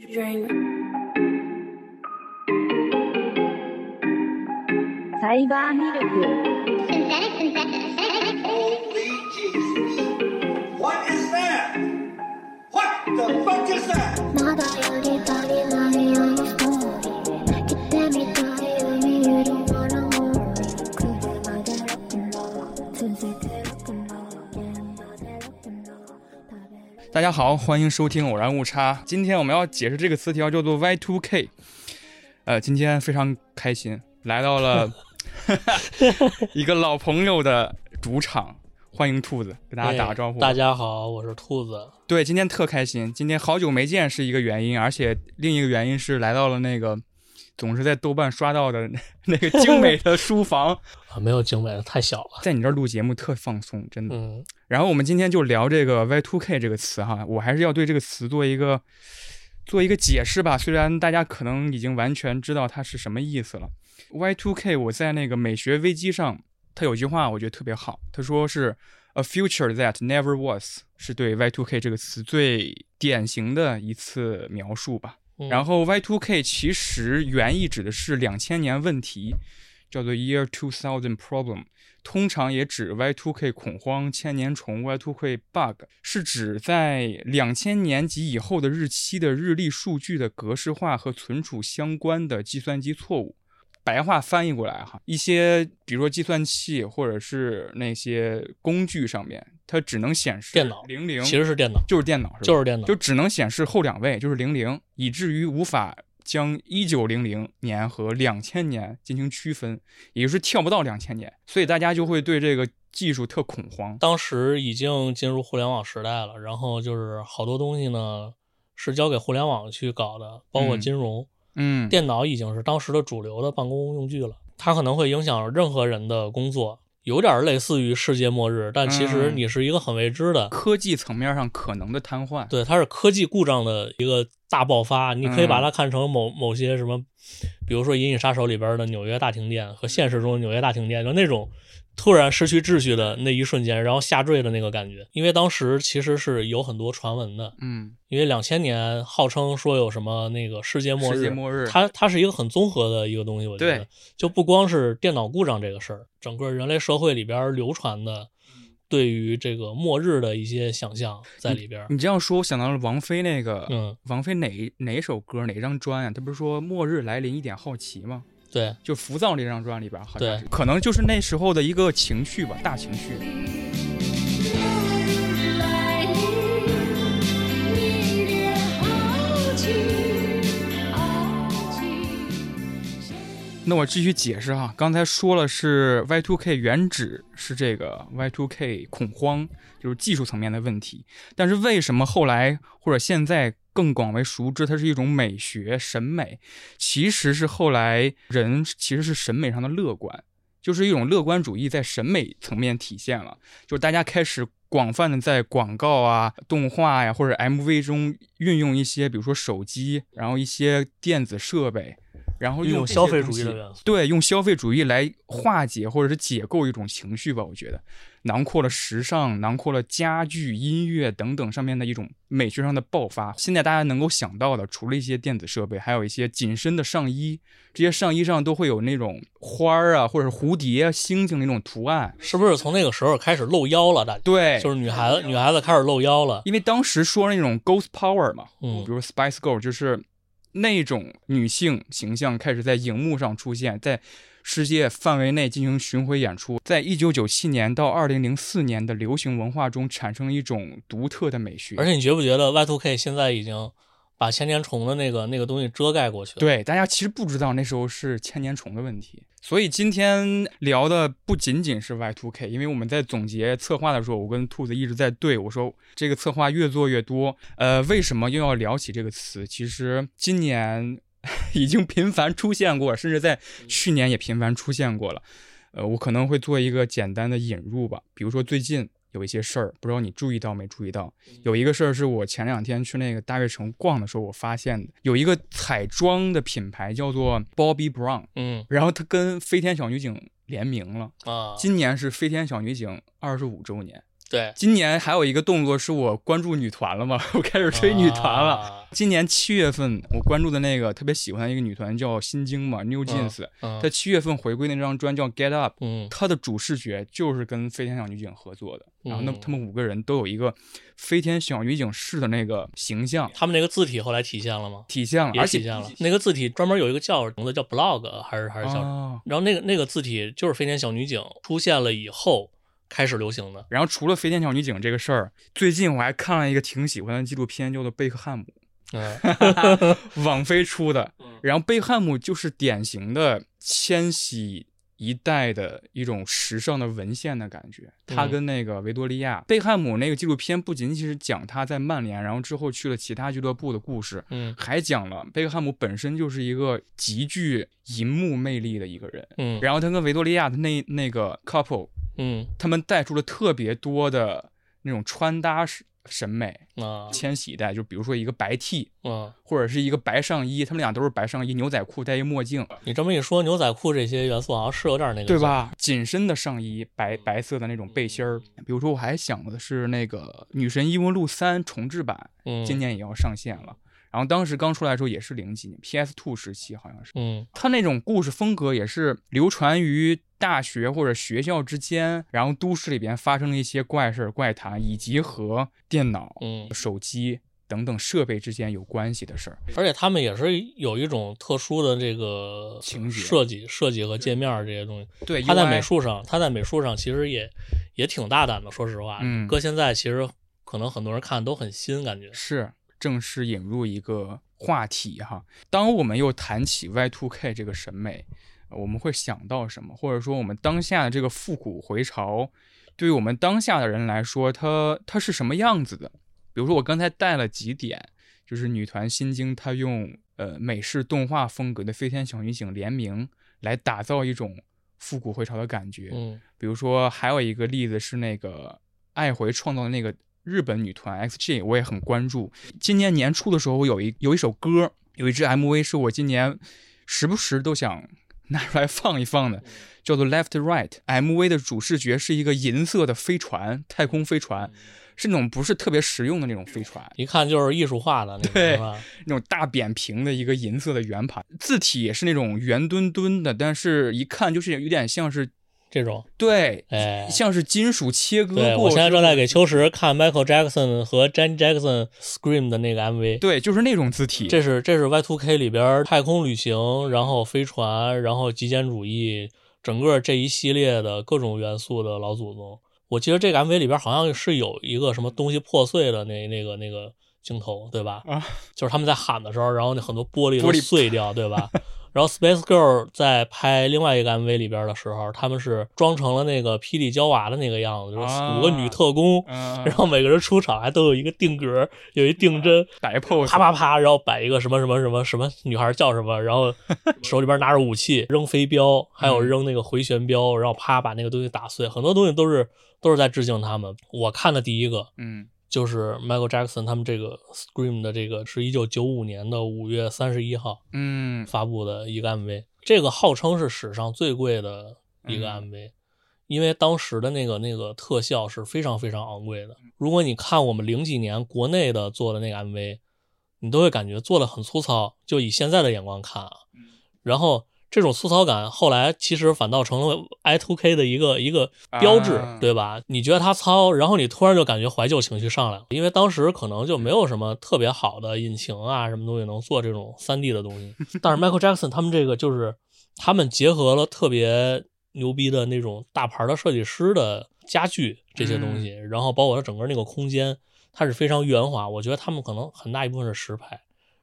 サイバーミルク。まだやればりまりよ。大家好，欢迎收听偶然误差。今天我们要解释这个词条叫做 Y2K。呃，今天非常开心，来到了 一个老朋友的主场，欢迎兔子，给大家打个招呼。哎大家好，我是兔子。对，今天特开心，今天好久没见是一个原因，而且另一个原因是来到了那个总是在豆瓣刷到的 那个精美的书房，啊，没有精美的，太小了。在你这儿录节目特放松，真的。嗯，然后我们今天就聊这个 Y2K 这个词哈，我还是要对这个词做一个做一个解释吧。虽然大家可能已经完全知道它是什么意思了。Y2K 我在那个美学危机上，他有句话我觉得特别好，他说是 A future that never was，是对 Y2K 这个词最典型的一次描述吧。然后 Y2K 其实原意指的是两千年问题，叫做 Year Two Thousand Problem，通常也指 Y2K 恐慌、千年虫、Y2K bug，是指在两千年及以后的日期的日历数据的格式化和存储相关的计算机错误。白话翻译过来哈，一些比如说计算器或者是那些工具上面，它只能显示电脑零零，其实是电脑，就是电脑是吧？就是电脑。就只能显示后两位，就是零零，以至于无法将一九零零年和两千年进行区分，也就是跳不到两千年，所以大家就会对这个技术特恐慌。当时已经进入互联网时代了，然后就是好多东西呢是交给互联网去搞的，包括嗯金融。嗯，电脑已经是当时的主流的办公用具了，它可能会影响任何人的工作，有点类似于世界末日，但其实嗯你是一个很未知的。科技层面上可能的瘫痪。对，它是科技故障的一个大爆发，你可以把它看成某某些什么，比如说《银翼杀手》里边的纽约大停电和现实中的纽约大停电，就那种突然失去秩序的那一瞬间，然后下坠的那个感觉。因为当时其实是有很多传闻的，嗯，因为两千年号称说有什么那个世界末日，世界末日它它是一个很综合的一个东西，我觉得就不光是电脑故障这个事儿，整个人类社会里边流传的对于这个末日的一些想象在里边。你这样说，我想到了王菲那个，嗯，王菲哪哪首歌哪张专啊？她不是说末日来临一点好奇吗？对，就浮躁这张专里边，好像对可能就是那时候的一个情绪吧，大情绪。那我继续解释哈，刚才说了是 Y2K 原指是这个 Y2K 恐慌，就是技术层面的问题。但是为什么后来或者现在更广为熟知，它是一种美学审美？其实是后来人其实是审美上的乐观，就是一种乐观主义在审美层面体现了，就是大家开始广泛的在广告啊、动画呀、或者 MV 中运用一些，比如说手机，然后一些电子设备。然后用消费主义的元素。对，用消费主义来化解或者是解构一种情绪吧，我觉得囊括了时尚，囊括了家具、音乐等等上面的一种美学上的爆发。现在大家能够想到的，除了一些电子设备，还有一些紧身的上衣，这些上衣上都会有那种花儿啊，或者是蝴蝶、啊、星星那种图案。是不是从那个时候开始露腰了？大家对，就是女孩子，女孩子开始露腰了。因为当时说那种 ghost power 嘛，嗯比如 Spice Girl，就是那种女性形象开始在荧幕上出现，在世界范围内进行巡回演出，在一九九七年到二零零四年的流行文化中产生一种独特的美学。而且你觉不觉得 Y2K 现在已经把千年虫的那个那个东西遮盖过去了？，对，大家其实不知道那时候是千年虫的问题。所以今天聊的不仅仅是 Y2K，因为我们在总结策划的时候，我跟兔子一直在对我说，这个策划越做越多。呃，为什么又要聊起这个词？其实今年 已经频繁出现过，甚至在去年也频繁出现过了。呃，我可能会做一个简单的引入吧，比如说最近有一些事儿，不知道你注意到没注意到？有一个事儿是我前两天去那个大悦城逛的时候，我发现的，有一个彩妆的品牌叫做 Bobbi Brown，嗯然后它跟飞天小女警联名了。啊，今年是飞天小女警二十五周年，对，今年还有一个动作是我关注女团了嘛，我开始追女团了。啊。今年七月份我关注的那个特别喜欢的一个女团叫新京嘛，New Jeans，、嗯。她七月份回归那张专叫 Get Up，嗯。她的主视觉就是跟飞天小女警合作的，然后那嗯他们五个人都有一个飞天小女警式的那个形象。他们那个字体后来体现了吗？体现了，也而且体现了。那个字体专门有一个叫名字叫 blog 还是还是叫什么？哦然后那个那个字体就是飞天小女警出现了以后开始流行的。然后除了飞天小女警这个事儿，最近我还看了一个挺喜欢的纪录片，叫做《贝克汉姆嗯》，网飞出的。嗯然后贝克汉姆就是典型的千禧一代的一种时尚的文献的感觉。他嗯跟那个维多利亚，贝克汉姆那个纪录片不仅仅是讲他在曼联，然后之后去了其他俱乐部的故事，嗯还讲了贝克汉姆本身就是一个极具银幕魅力的一个人。嗯然后他跟维多利亚的那那个 couple，嗯他们带出了特别多的那种穿搭审审美。啊千禧一代，就比如说一个白 T 嗯，或者是一个白上衣，他们俩都是白上衣，牛仔裤戴一墨镜，你这么一说，牛仔裤这些元素好像是有点那个，对？吧？紧身的上衣，白白色的那种背心儿。比如说，我还想的是那个《女神异闻录三》重制版，嗯，今年也要上线了。然后当时刚出来的时候也是零几年，PS Two 时期好像是。嗯他那种故事风格也是流传于大学或者学校之间，然后都市里边发生的一些怪事儿、怪谈，以及和电脑、嗯，手机等等设备之间有关系的事儿。而且他们也是有一种特殊的这个情节设计、设计和界面这些东西。对，他在美术上，他在美术上其实也也挺大胆的，说实话，嗯搁现在其实可能很多人看都很新，感觉。是正式引入一个话题哈。当我们又谈起 Y2K 这个审美，呃我们会想到什么？或者说我们当下的这个复古回潮，对于我们当下的人来说，它它是什么样子的？比如说我刚才带了几点，就是女团新京她用呃美式动画风格的飞天小女警联名来打造一种复古回潮的感觉。嗯比如说还有一个例子是那个爱回创造的那个日本女团 XG，我也很关注。今年年初的时候，有一有一首歌，有一支 MV 是我今年时不时都想拿出来放一放的，叫做 Left Right。MV 的主视觉是一个银色的飞船，太空飞船，是那种不是特别实用的那种飞船，一看就是艺术化的那种，对吧？那种大扁平的一个银色的圆盘，字体也是那种圆墩墩的，但是一看就是有点像是这种，对，哎，像是金属切割过。对我现在正在给秋实看 Michael Jackson 和 Janet Jackson Scream 的那个 MV。对，就是那种字体。这是这是 Y2K 里边太空旅行，然后飞船，然后极简主义，整个这一系列的各种元素的老祖宗。我记得这个 MV 里边好像是有一个什么东西破碎的那那个那个镜头，对吧？啊，就是他们在喊的时候，然后那很多玻璃都碎掉，对吧？然后 Space Girl 在拍另外一个 MV 里边的时候，他们是装成了那个霹雳娇娃的那个样子，就是啊五个女特工，嗯，然后每个人出场还都有一个定格，有一定帧，摆 pose，啪啪啪，然后摆一个什么什么什么什么女孩叫什么，然后 手里边拿着武器扔飞镖，还有扔那个回旋镖，然后啪把那个东西打碎，很多东西都是都是在致敬他们。我看的第一个嗯就是 Michael Jackson 他们这个 Scream 的这个是一九九五年的五月三十一号嗯发布的一个 MV，这个号称是史上最贵的一个嗯 MV，、因为当时的那个那个特效是非常非常昂贵的。如果你看我们零几年国内的做的那个 MV，你都会感觉做的很粗糙，就以现在的眼光看啊，然后。这种粗糙感后来其实反倒成了 i2k 的一个一个标志，啊对吧？你觉得它糙，然后你突然就感觉怀旧情绪上来了，因为当时可能就没有什么特别好的引擎啊，什么东西能做这种 3D 的东西。但是 Michael Jackson 他们这个就是他们结合了特别牛逼的那种大牌的设计师的家具这些东西，然后包括它整个那个空间，它是非常圆滑。我觉得他们可能很大一部分是实拍，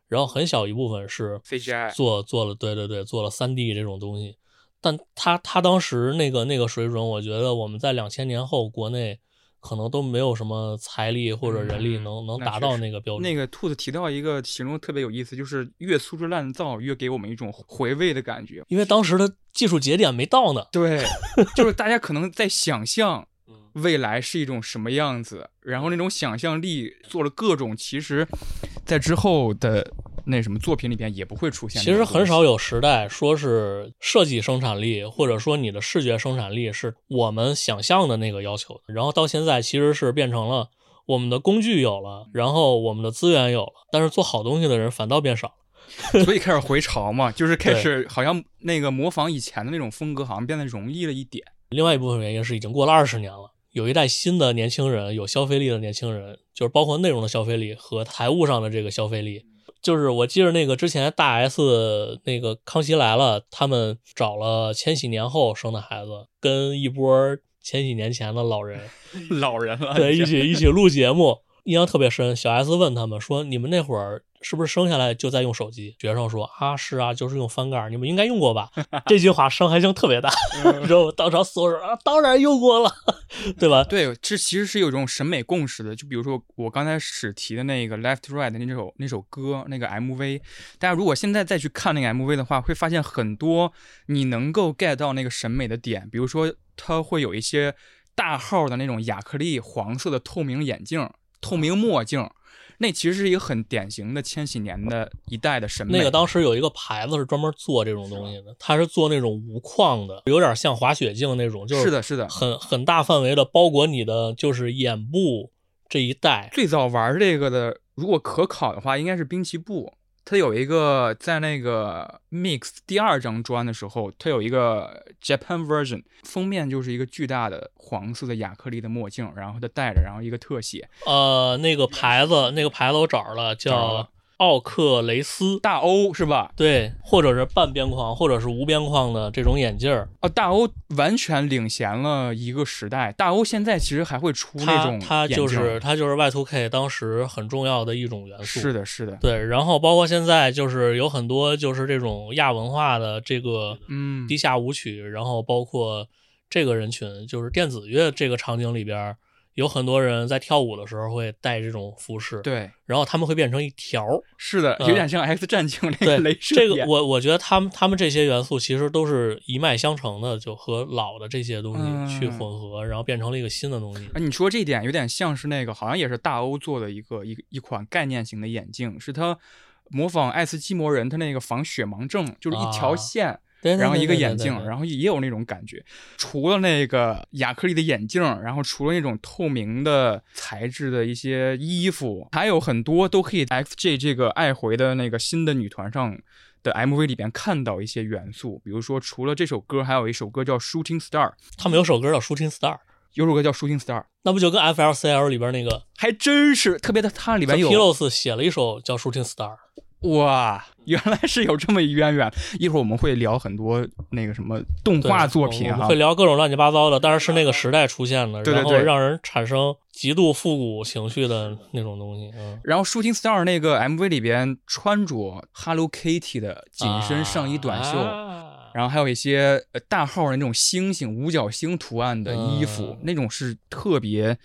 然后很小一部分是 CGI 做做了，对对对，做了3 D 这种东西。但他他当时那个那个水准，我觉得我们在两千年后国内可能都没有什么财力或者人力嗯能、能达到那个标准。那个兔子提到一个形容特别有意思，就是越粗制滥造，越给我们一种回味的感觉。因为当时的技术节点没到呢。对，就是大家可能在想象嗯未来是一种什么样子，然后那种想象力做了各种，其实，在之后的那什么作品里边也不会出现。其实很少。有时代说是设计生产力，或者说你的视觉生产力是我们想象的那个要求的。然后到现在其实是变成了我们的工具有了，然后我们的资源有了，但是做好东西的人反倒变少了。所以开始回潮嘛，就是开始好像那个模仿以前的那种风格，好像变得容易了一点。另外一部分原因是已经过了二十年了，有一代新的年轻人，有消费力的年轻人，就是包括内容的消费力和财务上的这个消费力。就是我记得那个之前大 S 那个《康熙来了》，他们找了千禧年后生的孩子，跟一波千禧年前的老人，老人了，对，一起一起录节目，印象特别深。小 S 问他们说：“你们那会儿是不是生下来就在用手机？”学生说：“啊，是啊，就是用翻盖，你们应该用过吧？” 这句话伤害性特别大，然后当场所有人啊，当然用过了，对吧？对，这其实是有一种审美共识的。就比如说我刚才史提的那个 Left Right 那首那首歌那个 MV，大家如果现在再去看那个 MV 的话，会发现很多你能够 get 到那个审美的点。比如说，它会有一些大号的那种亚克力黄色的透明眼镜、透明墨镜，那其实是一个很典型的千禧年的一代的审美。那个当时有一个牌子是专门做这种东西的，它是做那种无框的，有点像滑雪镜那种，就是是的，是的，很很大范围的包裹你的就是眼部这一带。最早玩这个的，如果可考的话，应该是滨崎步。它有一个在那个 Mix 第二张专的时候，他有一个 Japan version，封面就是一个巨大的黄色的亚克力的墨镜，然后他戴着，然后一个特写。呃，那个牌子，那个牌子我找着了叫奥克雷斯。大欧是吧？对，或者是半边框，或者是无边框的这种眼镜儿，啊，大欧完全领先了一个时代。大欧现在其实还会出那它种它就是它就是 Y2K 当时很重要的一种元素。是的，是的，对，然后包括现在就是有很多就是这种亚文化的这个嗯地下舞曲，然后包括这个人群，就是电子乐这个场景里边儿，有很多人在跳舞的时候会戴这种服饰，，对，然后他们会变成一条儿。是的，嗯有点像 X 战警那对个镭射这个眼我我觉得他们他们这些元素其实都是一脉相承的，就和老的这些东西去嗯混合，然后变成了一个新的东西。啊，你说这一点有点像是那个，好像也是大欧做的一个一一款概念型的眼镜，是他模仿爱斯基摩人他那个防雪盲症，就是一条啊线，对，对然后一个眼镜，然后也有那种感觉。除了那个亚克力的眼镜，然后除了那种透明的材质的一些衣服，还有很多都可以在 XJ 这个爱回的那个新的女团上。的 MV 里边看到一些元素，比如说除了这首歌，还有一首歌叫《Shooting Star》，他们有首歌叫《Shooting Star》，有首歌叫《Shooting Star》，那不就跟 FLCL 里边那个还真是特别的，它里边有 Pillows 写了一首叫《Shooting Star》。哇，原来是有这么一渊源。一会儿我们会聊很多那个什么动画作品哈我们会，聊各种乱七八糟的，但是是那个时代出现的，然后对对对让人产生极度复古情绪的那种东西。嗯，然后《Shooting Star》那个 MV 里边穿着 Hello Kitty 的紧身上衣短袖，啊然后还有一些呃大号的那种星星五角星图案的衣服，嗯那种是特别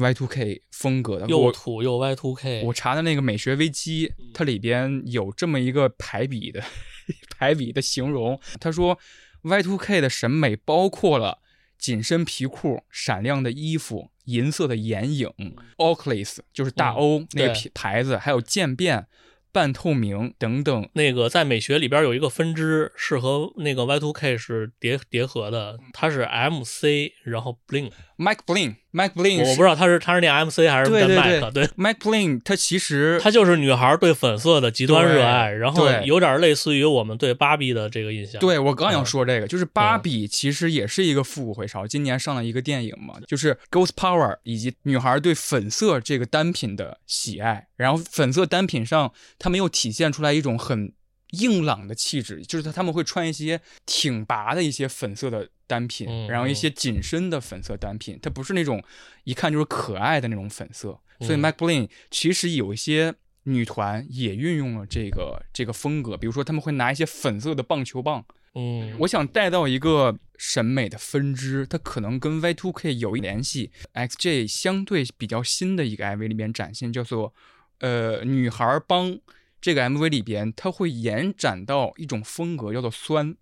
Y2K 风格的。又土又 Y two K 我查的那个美学危机，它里边有这么一个排比的 排比的形容。他说 Y two K 的审美包括了紧身皮裤、闪亮的衣服、银色的眼影、Oakley 就是大欧那个对品牌子，还有渐变、半透明等等。那个在美学里边有一个分支是和那个 Y2K 是叠叠合的，它是 MC，然后 Bling，Mike Bling，Mike Bling，我不知道他是他是念 MC 还是念 Mac，对对。Mike Bling，他其实他就是女孩对粉色的极端热爱，然后有点类似于我们对芭比的这个印象。对我刚想嗯说这个，就是芭比其实也是一个复古回潮。今年上了一个电影嘛，就是 Ghost Power，以及女孩对粉色这个单品的喜爱。然后粉色单品上，它没有体现出来一种很硬朗的气质，就是他他们会穿一些挺拔的一些粉色的单品，嗯然后一些紧身的粉色单品，它不是那种一看就是可爱的那种粉色。所以嗯 Mac Bling 其实有一些。女团也运用了这个这个风格，比如说他们会拿一些粉色的棒球棒，嗯，我想带到一个审美的分支，它可能跟 Y2K 有一联系。XJ 相对比较新的一个 MV 里面展现，叫做呃女孩帮。这个 MV 里边，它会延展到一种风格，叫做酸。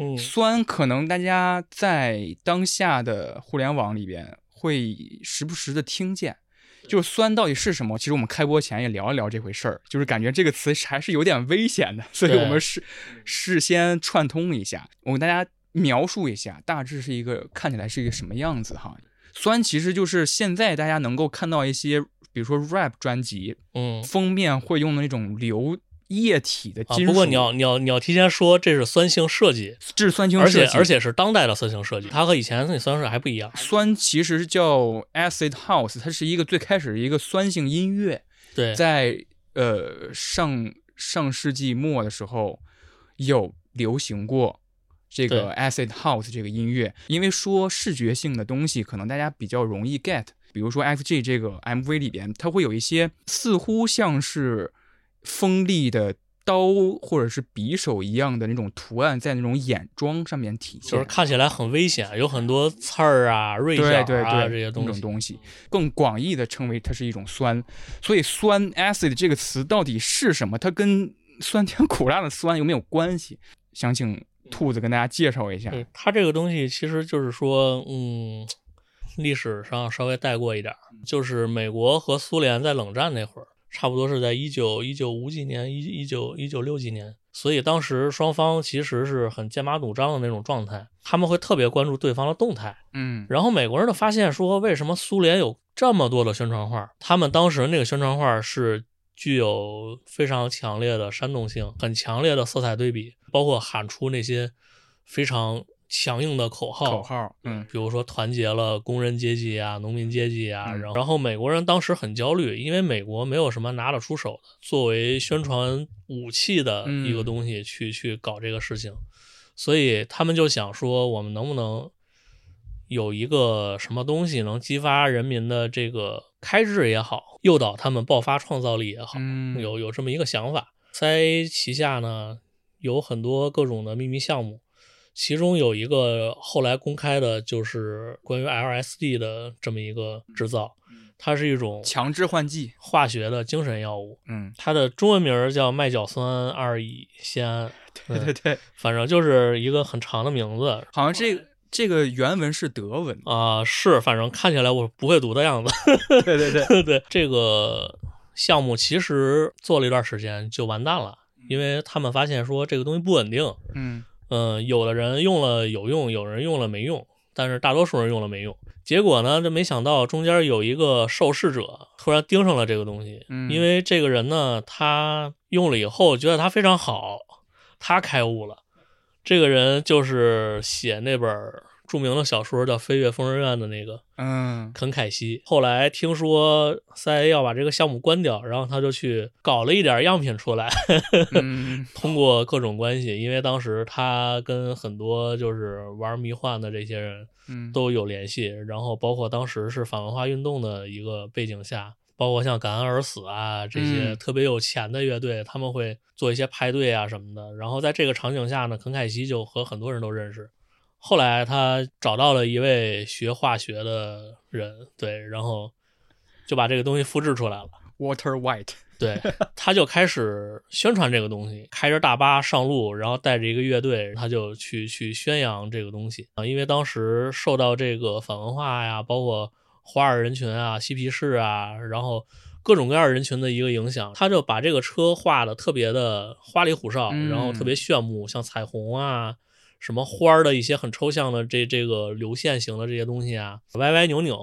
嗯酸可能大家在当下的互联网里边会时不时的听见，就是酸到底是什么？其实我们开播前也聊一聊这回事儿，就是感觉这个词还是有点危险的，所以我们事事先串通一下，我给大家描述一下，大致是一个看起来是一个什么样子哈。酸其实就是现在大家能够看到一些，比如说 rap 专辑嗯。封面会用的那种流液体的啊金，属，不过你要你要你要提前说这是酸性设计，这是酸性设计，而且而且是当代的酸性设计，它和以前的那酸性还不一样。酸其实叫 acid house，它是一个最开始一个酸性音乐，对，在呃上上世纪末的时候有流行过这个 acid house 这个音乐，因为说视觉性的东西可能大家比较容易 get，比如说 FG 这个 MV 里边，它会有一些似乎像是锋利的。刀或者是匕首一样的那种图案，在那种眼妆上面体现，就是看起来很危险，有很多刺儿啊、锐角啊这些东西。种东西，更广义的称为它是一种酸。所以“酸 ”（acid） 这个词到底是什么？它跟酸甜苦辣的酸有没有关系？想请兔子跟大家介绍一下。对它这个东西其实就是说，嗯，历史上稍微带过一点儿，就是美国和苏联在冷战那会儿，差不多是在一九一九五几年，一一九一九六几年，所以当时双方其实是很剑拔弩张的那种状态，他们会特别关注对方的动态。嗯然后美国人就发现说，为什么苏联有这么多的宣传画？他们当时那个宣传画是具有非常强烈的煽动性，很强烈的色彩对比，包括喊出那些非常强硬的口号。口号，嗯比如说团结了工人阶级啊、农民阶级啊，嗯然后然后美国人当时很焦虑，因为美国没有什么拿得出手的作为宣传武器的一个嗯东西去、去搞这个事情，所以他们就想说，我们能不能有一个什么东西能激发人民的这个开智也好，诱导他们爆发创造力也好，嗯，有有这么一个想法。在旗下呢有很多各种的秘密项目，其中有一个后来公开的，就是关于 LSD 的这么一个制造，它是一种强制换剂，化学的精神药物，嗯，它的中文名儿叫麦角酸二乙酰胺，对对对，反正就是一个很长的名字。好像这个这个原文是德文，啊、是，反正看起来我不会读的样子。对对对，对，这个项目其实做了一段时间就完蛋了，因为他们发现说这个东西不稳定。嗯嗯，有的人用了有用，有人用了没用，但是大多数人用了没用。结果呢，这没想到中间有一个受试者突然盯上了这个东西，嗯因为这个人呢，他用了以后觉得它非常好，他开悟了。这个人就是写那本著名的小说叫《飞越疯人院》的那个嗯肯凯西。后来听说 CIA 要把这个项目关掉，然后他就去搞了一点样品出来，嗯 通过各种关系，因为当时他跟很多就是玩迷幻的这些人嗯，都有联系，然后包括当时是反文化运动的一个背景下，包括像感恩而死啊这些嗯特别有钱的乐队，他们会做一些派对啊什么的。然后在这个场景下呢，肯凯西就和很多人都认识。后来他找到了一位学化学的人，对，然后就把这个东西复制出来了。Water White，对，他就开始宣传这个东西，开着大巴上路，然后带着一个乐队，他就去去宣扬这个东西啊。因为当时受到这个反文化呀，包括华尔人群啊、嬉皮士啊，然后各种各样人群的一个影响，他就把这个车画的特别的花里胡哨，嗯然后特别炫目，像彩虹啊。什么花儿的一些很抽象的这这个流线型的这些东西啊，歪歪扭扭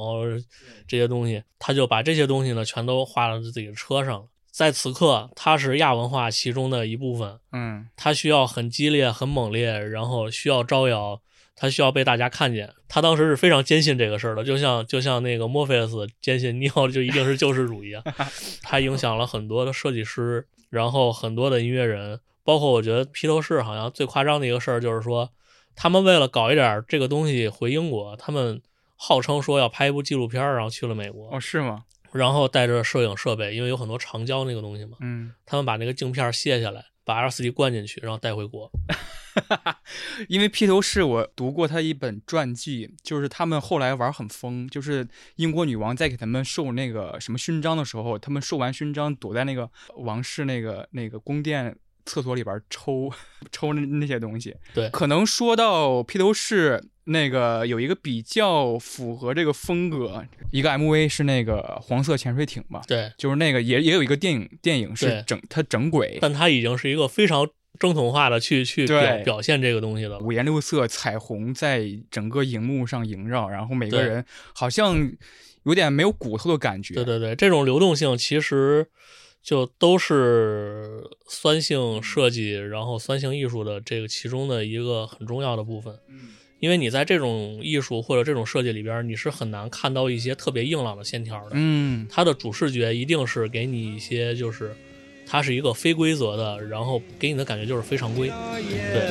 这些东西，他就把这些东西呢全都画到自己的车上了。在此刻，它是亚文化其中的一部分，嗯它需要很激烈、很猛烈，然后需要招摇，它需要被大家看见。他当时是非常坚信这个事儿的，就像就像那个墨菲斯坚信尼奥就一定是救世主一样。他影响了很多的设计师，然后很多的音乐人，包括我觉得披头士好像最夸张的一个事儿就是说，他们为了搞一点这个东西回英国，他们号称说要拍一部纪录片儿，然后去了美国，哦是吗？然后带着摄影设备，因为有很多长焦那个东西嘛，嗯，他们把那个镜片卸下来，把 LCD 灌进去，然后带回国。因为披头士我读过他一本传记，就是他们后来玩很疯，就是英国女王在给他们授那个什么勋章的时候，他们授完勋章躲在那个王室那个那个宫殿厕所里边抽 抽那那些东西。对可能说到披头士，那个有一个比较符合这个风格，一个 MV 是那个黄色潜水艇嘛，对，就是那个也也有一个电影，电影是整它整轨，但它已经是一个非常正统化的去去表表现这个东西的了。五颜六色彩虹在整个荧幕上萦绕，然后每个人好像有点没有骨头的感觉。对对对，这种流动性其实就都是酸性设计，然后酸性艺术的这个其中的一个很重要的部分。嗯因为你在这种艺术或者这种设计里边，你是很难看到一些特别硬朗的线条的。嗯，它的主视觉一定是给你一些就是。它是一个非规则的，然后给你的感觉就是非常规。对，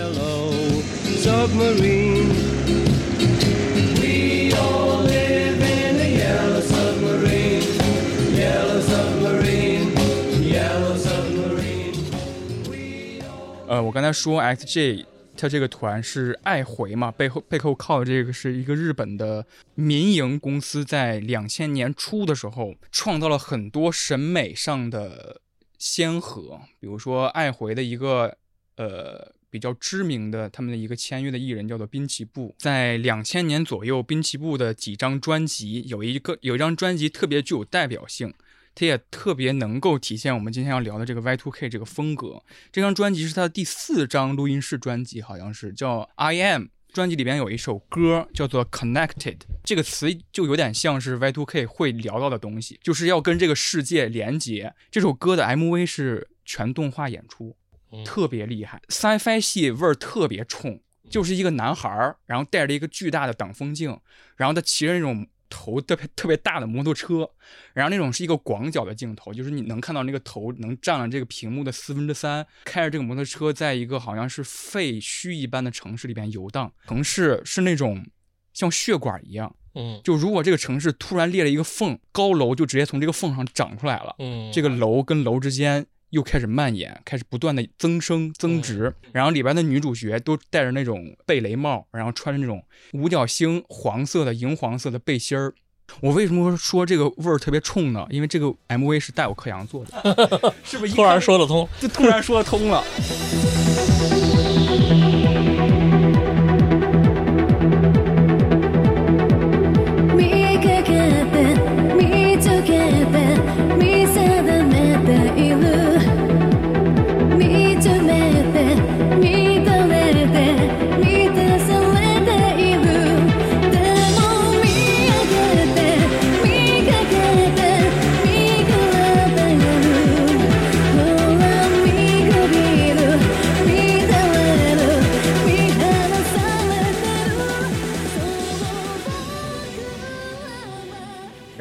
呃，我刚才说 XJ 它这个团是爱回嘛，背后背后靠的这个是一个日本的民营公司，在两千年初的时候创造了很多审美上的先河，比如说爱回的一个呃比较知名的他们的一个签约的艺人叫做滨崎步，在两千年左右，滨崎步的几张专辑有一个有一张专辑特别具有代表性。它也特别能够体现我们今天要聊的这个 Y2K 这个风格。这张专辑是他的第四张录音室专辑，好像是叫《I Am》。专辑里边有一首歌叫做 “Connected”，这个词就有点像是 Y2K 会聊到的东西，就是要跟这个世界连接。这首歌的 MV 是全动画演出，嗯特别厉害，sci-fi 系味儿特别冲，就是一个男孩儿，然后戴着一个巨大的挡风镜，然后他骑着那种头特别特别大的摩托车，然后那种是一个广角的镜头，就是你能看到那个头能占了这个屏幕的四分之三，开着这个摩托车在一个好像是废墟一般的城市里边游荡，城市是那种像血管一样，嗯就如果这个城市突然裂了一个缝，高楼就直接从这个缝上长出来了，嗯，这个楼跟楼之间又开始蔓延，开始不断的增生增值。然后里边的女主角都戴着那种贝雷帽，然后穿着那种五角星黄色的银黄色的背心儿。我为什么说这个味儿特别冲呢？因为这个 MV 是带我克洋做的，是不是一突然说得通。就突然说得通了？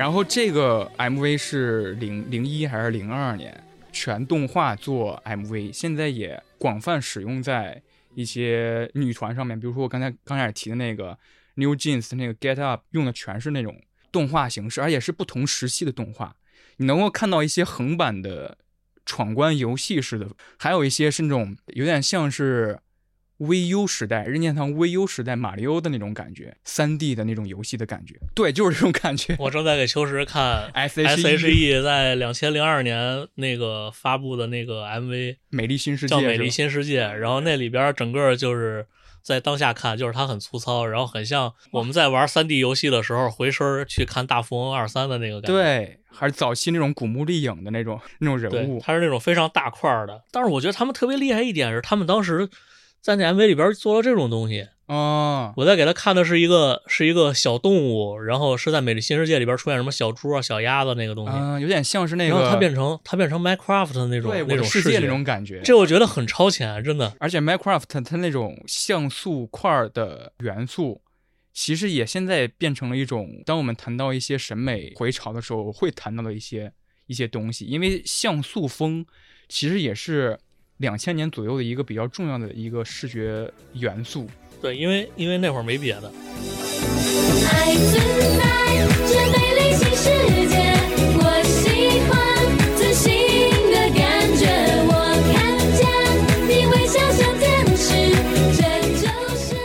然后这个 MV 是零零一还是零二年全动画做 MV，现在也广泛使用在一些女团上面，比如说我刚才刚开始提的那个 New Jeans 那个 Get Up，用的全是那种动画形式，而且是不同时期的动画。你能够看到一些横版的闯关游戏式的，还有一些是那种有点像是 VU 时代任天堂 VU 时代马里奥的那种感觉，三 D 的那种游戏的感觉。对，就是这种感觉。我正在给秋实看 S.H.E 在两千零二年那个发布的那个 MV 美丽新世界叫《美丽新世界》，然后那里边整个就是在当下看，就是它很粗糙，然后很像我们在玩三 D 游戏的时候回身去看大富翁二三的那个感觉。对，还是早期那种古墓丽影的那种那种人，物。它是那种非常大块的。但是我觉得他们特别厉害一点是，他们当时在那 MV 里边做了这种东西。啊，我在给他看的是一个是一个小动物，然后是在美丽新世界里边出现什么小猪啊、小鸭子那个东西，嗯、有点像是那然后个它变成它变成 Minecraft 的那种对那种世界那种感觉。这我觉得很超前，真的。而且 Minecraft 它那种像素块儿的元素，其实也现在变成了一种，当我们谈到一些审美回潮的时候，会谈到的一些一些东西。因为像素风其实也是两千年左右的一个比较重要的一个视觉元素。对，因为因为那会儿没别的，爱存在这美丽新世界，我喜欢自信的感觉。我看见你微笑像天使，这就是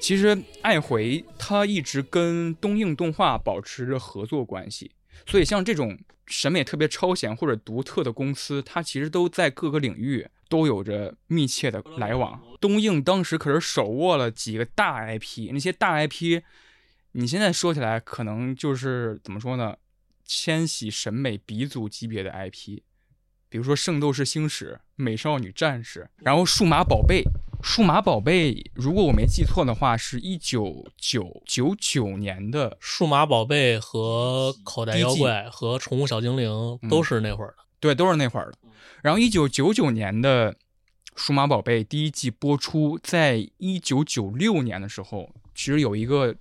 其实爱回它一直跟东映动画保持着合作关系，所以像这种审美特别超前或者独特的公司，它其实都在各个领域都有着密切的来往。东映当时可是手握了几个大 IP，那些大 IP，你现在说起来可能就是怎么说呢？千禧审美鼻祖级别的 IP，比如说《圣斗士星矢》《美少女战士》，然后《数码宝贝》。数码宝贝，如果我没记错的话，是一九九九九年的数码宝贝和口袋妖怪和宠物小精灵都是那会儿的。对，都是那会儿的。然后一九九九年的《数码宝贝》第一季播出，在一九九六年的时候，其实有一个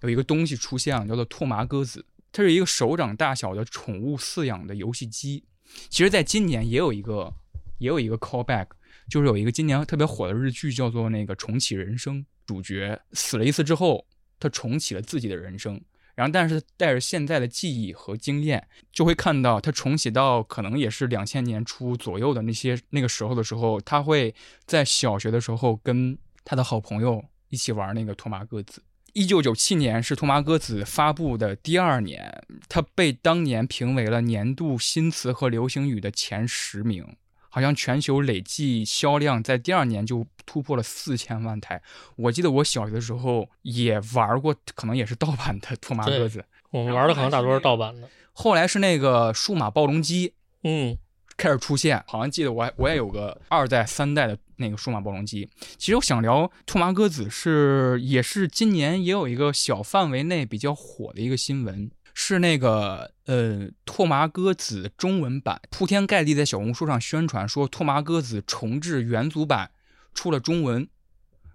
有一个东西出现了，叫做拓麻鸽子，它是一个手掌大小的宠物饲养的游戏机。其实，在今年也有一个也有一个 callback，就是有一个今年特别火的日剧，叫做那个《重启人生》，主角死了一次之后，他重启了自己的人生。然后，但是带着现在的记忆和经验，就会看到他重启到可能也是两千年初左右的那些那个时候的时候，他会在小学的时候跟他的好朋友一起玩那个托马鸽子。一九九七年是托马歌子发布的第二年，它被当年评为了年度新词和流行语的前十名。好像全球累计销量在第二年就突破了四千万台。我记得我小学的时候也玩过，可能也是盗版的托马鸽子。我们玩的可能大多是盗版的。后来是那个数码暴龙机嗯，开始出现，好像记得我还我也有个二代、三代的那个数码暴龙机。其实我想聊兔麻鸽子是也是今年也有一个小范围内比较火的一个新闻，是那个呃拓麻歌子中文版铺天盖地在小红书上宣传说拓麻歌子重置元祖版出了中文，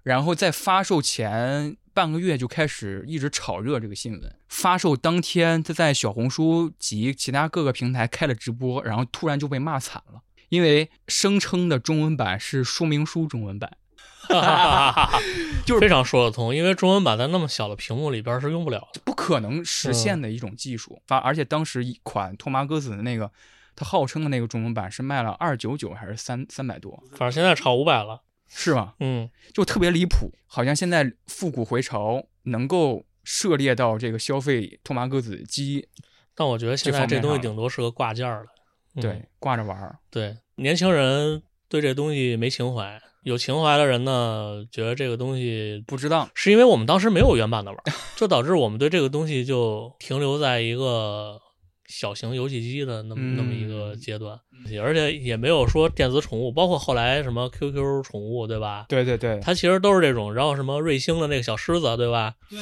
然后在发售前半个月就开始一直炒热这个新闻。发售当天，他在小红书及其他各个平台开了直播，然后突然就被骂惨了，因为声称的中文版是说明书中文版。就是非常说得通，因为中文版在那么小的屏幕里边是用不了的。不可能实现的一种技术。发、而且当时一款托马鸽子的那个，它号称的那个中文版是卖了二九九还是三三百多，反正现在超五百了。是吗？嗯，就特别离谱，好像现在复古回潮能够涉猎到这个消费托马鸽子机，但我觉得现在这东西顶多是个挂件儿了。嗯对，挂着玩儿。对，年轻人对这东西没情怀，有情怀的人呢，觉得这个东西不值当，是因为我们当时没有原版的玩儿，就导致我们对这个东西就停留在一个小型游戏机的那么、那么一个阶段，而且也没有说电子宠物，包括后来什么 QQ 宠物，对吧？对对对，它其实都是这种，然后什么瑞星的那个小狮子，对吧？对。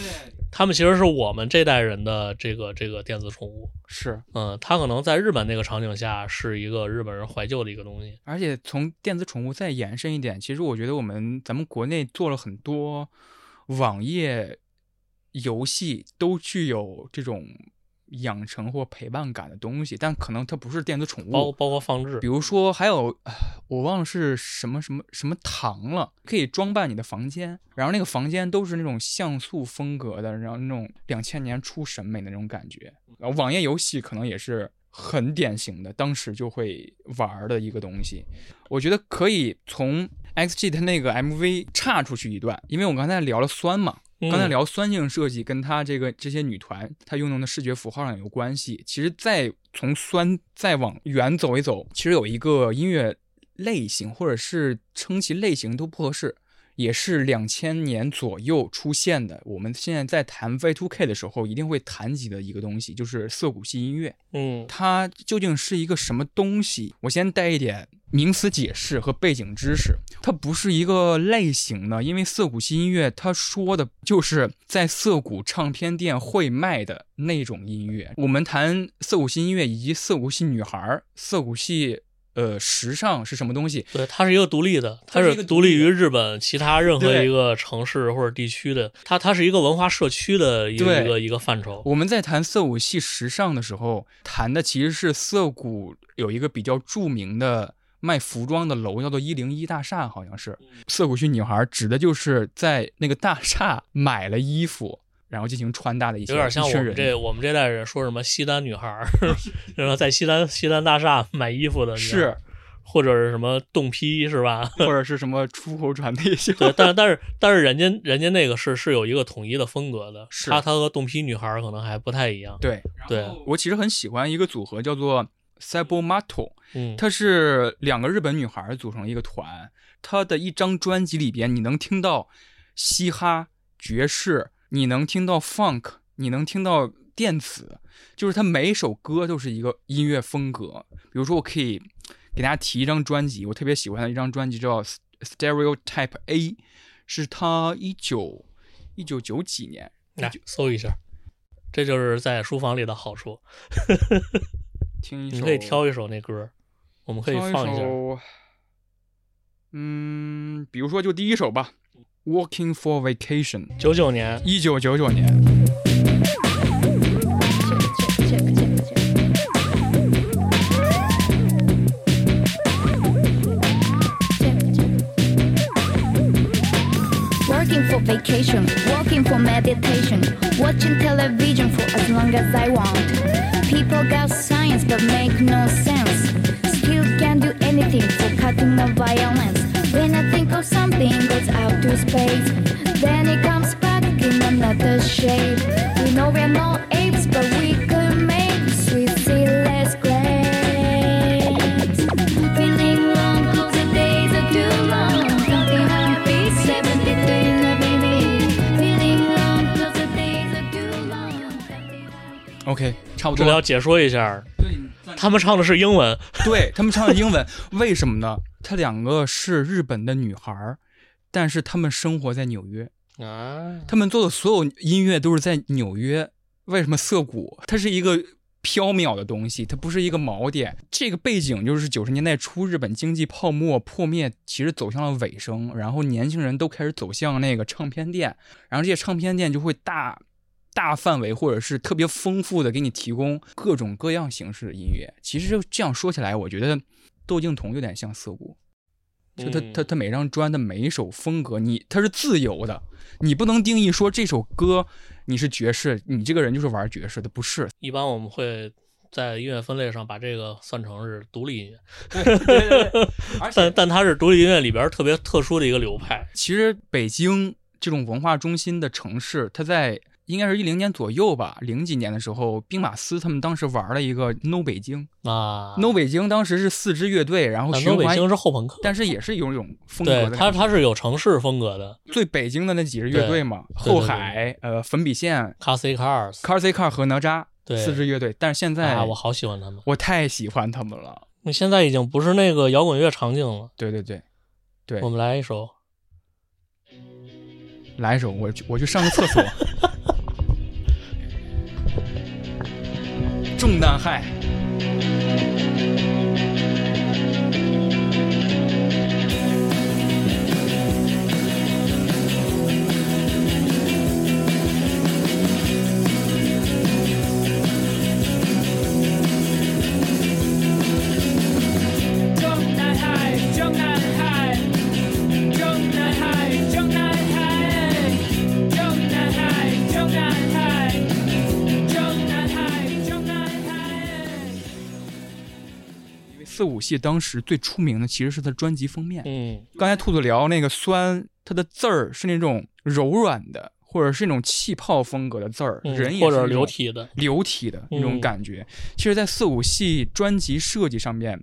他们其实是我们这代人的这个这个电子宠物，是，嗯，它可能在日本那个场景下是一个日本人怀旧的一个东西，而且从电子宠物再延伸一点，其实我觉得我们咱们国内做了很多网页游戏，都具有这种养成或陪伴感的东西，但可能它不是电子宠物。包包括放置比，如说，还有呃我忘了是什么什么什么糖了，可以装扮你的房间，然后那个房间都是那种像素风格的，然后那种两千年初审美的那种感觉。然后网页游戏可能也是很典型的，当时就会玩儿的一个东西。我觉得可以从 XG 的那个 MV 岔出去一段，因为我刚才聊了酸嘛，嗯刚才聊酸性设计跟它这个这些女团它运用的视觉符号上有关系。其实再从酸再往远走一走，其实有一个音乐类型，或者是称其类型都不合适，也是两千年左右出现的。我们现在在谈 V2K 的时候，一定会谈及的一个东西，就是涩谷系音乐。嗯它究竟是一个什么东西？我先带一点名词解释和背景知识。它不是一个类型的，因为涩谷系音乐它说的就是在涩谷唱片店会卖的那种音乐。我们谈涩谷系音乐以及涩谷系女孩儿、涩谷系呃时尚是什么东西？对，它是一个独立的，它它是独立于日本其他任何一个城市或者地区的，它它是一个文化社区的一个一个一个范畴。我们在谈涩谷系时尚的时候，谈的其实是涩谷有一个比较著名的卖服装的楼，叫做一零一大厦，好像是。涩谷区女孩指的就是在那个大厦买了衣服，然后进行穿搭的一些有点像我们。这我们这代人说什么西单女孩儿，然后在西单西单大厦买衣服的是，或者是什么冻批是吧？或者是什么出口转内销。对，但但是但是人家人家那个是是有一个统一的风格的，是他他和冻批女孩儿可能还不太一样。对对，我其实很喜欢一个组合叫做 Cybermato，嗯，它是两个日本女孩组成一个团，它的一张专辑里边，你能听到嘻哈、爵士，你能听到 funk，你能听到电子，就是它每一首歌都是一个音乐风格。比如说，我可以给大家提一张专辑，我特别喜欢的一张专辑叫 Stereotype A，是他一九一九九几年，来搜一下，这就是在书房里的好处。听一首，你可以挑一首那歌儿，我们可以放一下。首，嗯，比如说就第一首吧，《Walking for Vacation》，九九年，一九九九年。 check, check, check, check. Check, check. Working for vacation, working for meditation, watching television for as long as I want. People got science but make no sense. Still can't do anything for cutting the violence. When I think of something goes out to space, then it comes back in another shape. We know we're not apes, but we could make sweet seedless grapes. Feeling long, cause the days are too long. Counting happy 73 in the baby. Feeling long, cause the days are too long. Counting happy OK，差不这里要多。解说一下， 他们唱的是英文，对他们唱的英文，为什么呢？他两个是日本的女孩儿，但是他们生活在纽约，啊，他们做的所有音乐都是在纽约。为什么涩谷？它是一个缥缈的东西，它不是一个锚点。这个背景就是九十年代初日本经济泡沫破灭，其实走向了尾声，然后年轻人都开始走向那个唱片店，然后这些唱片店就会大。大范围或者是特别丰富的给你提供各种各样形式的音乐。其实这样说起来，我觉得窦靖童有点像涩谷，就他嗯他他每张专的每一首风格，你他是自由的，你不能定义说这首歌你是爵士，你这个人就是玩爵士的，不是。一般我们会在音乐分类上把这个算成是独立音乐，而但但它是独立音乐里边特别特殊的一个流派。其实北京这种文化中心的城市，它在应该是一零年左右吧，零几年的时候，兵马司他们当时玩了一个 No 北京、啊 No 北京当时是四支乐队，然后但循环，东北京是后朋克，但是也是有一种风格的。它它是有城市风格的最北京的那几支乐队嘛，后海、呃粉笔线、Cars。Car C Cars 和哪吒对四支乐队，但是现在、啊，我好喜欢他们。我太喜欢他们了。那现在已经不是那个摇滚乐场景了。对对对，对我，们来一首，来一首，我去我去上个厕所。重难害。四五系当时最出名的其实是他专辑封面。嗯，刚才兔子聊那个酸，它的字儿是那种柔软的，或者是那种气泡风格的字儿，嗯人也是流体的，流体的那种嗯感觉。其实，在四五系专辑设计上面，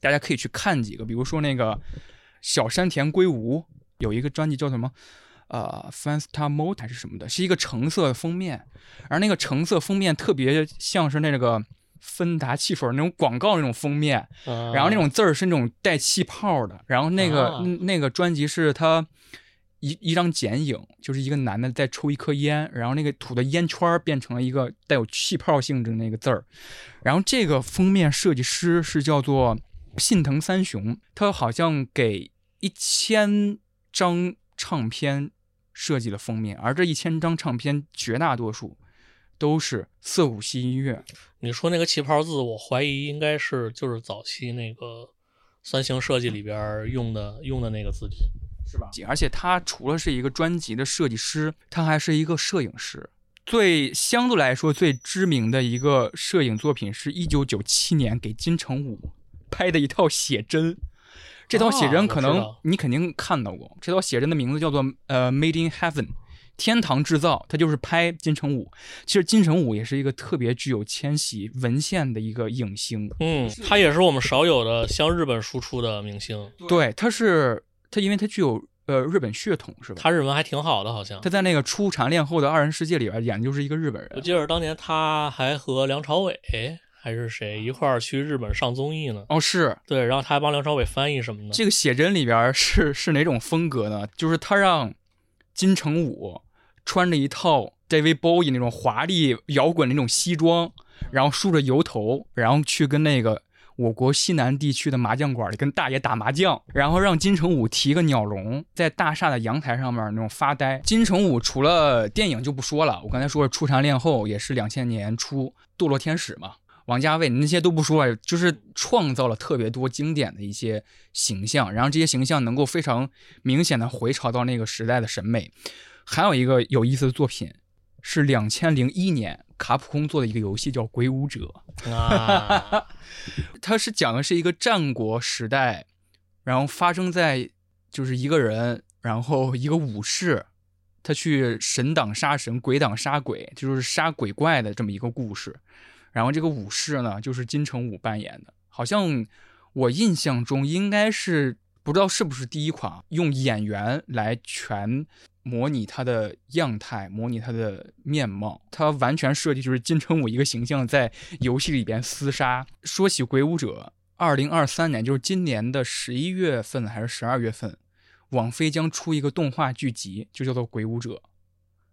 大家可以去看几个，比如说那个小山田圭吾有一个专辑叫什么？呃 f a n s t a Mode 还是什么的，是一个橙色的封面，而那个橙色封面特别像是那个芬达汽水那种广告那种封面，然然后那种字儿是那种带气泡的，然后那个、那个专辑是他一一张剪影，就是一个男的在抽一颗烟，然后那个吐的烟圈变成了一个带有气泡性质的那个字儿，然后这个封面设计师是叫做信藤三雄，他好像给一千张唱片设计了封面，而这一千张唱片绝大多数都是涩谷系音乐，你说那个旗袍字，我怀疑应该是就是早期那个三星设计里边用的用的那个字体。是吧？而且他除了是一个专辑的设计师，他还是一个摄影师。最相对来说最知名的一个摄影作品是一九九七年给金城武拍的一套写真。这套写啊真可能你肯定看到过，这套写真的名字叫做呃 Made in Heaven，天堂制造，它就是拍金城武。其实金城武也是一个特别具有千禧文献的一个影星，嗯，他也是我们少有的向日本输出的明星，对，他是他因为他具有呃日本血统是吧？他日文还挺好的，好像他。在那个初蝉恋后的二人世界里边演的就是一个日本人。我记得当年他还和梁朝伟还是谁一块儿去日本上综艺呢。哦，是对，然后他还帮梁朝伟翻译什么的。这个写真里边是是哪种风格呢？就是他让金城武穿着一套 David Bowie 那种华丽摇滚那种西装，然后梳着油头，然后去跟那个我国西南地区的麻将馆里跟大爷打麻将，然后让金城武提个鸟笼在大厦的阳台上面那种发呆。金城武除了电影就不说了，我刚才说了《初蝉恋后》也是两千年初《堕落天使》嘛。王家卫那些都不说了，就是创造了特别多经典的一些形象，然后这些形象能够非常明显的回潮到那个时代的审美。还有一个有意思的作品是两千零一年卡普空做的一个游戏叫《鬼武者》，啊，它是讲的是一个战国时代，然后发生在就是一个人，然后一个武士，他去神挡杀神，鬼挡杀鬼，就是杀鬼怪的这么一个故事。然后这个武士呢，就是金城武扮演的，好像我印象中应该是不知道是不是第一款用演员来全模拟他的样态，模拟他的面貌，他完全设计就是金城武一个形象在游戏里边厮杀。说起《鬼武者》，二零二三年就是今年的十一月份还是十二月份，网飞将出一个动画剧集，就叫做《鬼武者》，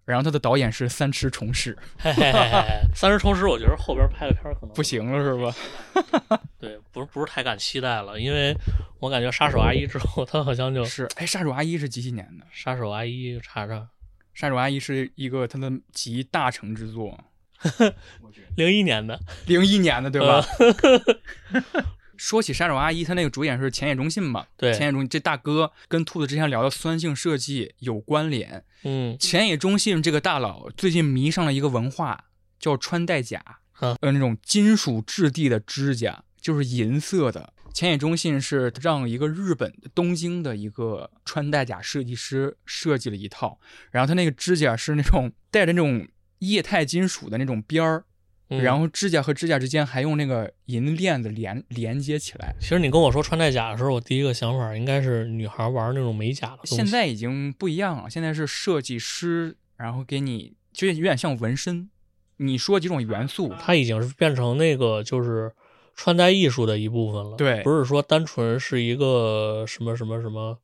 然后他的导演是三池崇史，嘿嘿嘿嘿，三池崇史，我觉得后边拍的片儿可能不行了是吧？对，不是不是太敢期待了，因为我感觉杀手阿姨之后，他好像就是哎，杀手阿姨是几几年的？杀手阿姨查查，杀手阿姨是一个他的集大成之作，零一年的，零一年的对吧？说起杀手阿姨，她那个主演是浅野忠信嘛？对浅野忠信这大哥跟兔子之前聊的酸性设计有关联。嗯，浅野忠信这个大佬最近迷上了一个文化，叫穿戴甲，啊呃，那种金属质地的指甲，就是银色的。浅野忠信是让一个日本东京的一个穿戴甲设计师设计了一套，然后他那个指甲是那种带着那种液态金属的那种边儿，嗯然后指甲和指甲之间还用那个银链子连连接起来。其实你跟我说穿戴甲的时候，我第一个想法应该是女孩玩那种美甲的。现在已经不一样了，现在是设计师，然后给你就有点像纹身。你说几种元素，它已经是变成那个就是穿戴艺术的一部分了。对不是说单纯是一个什么什么什么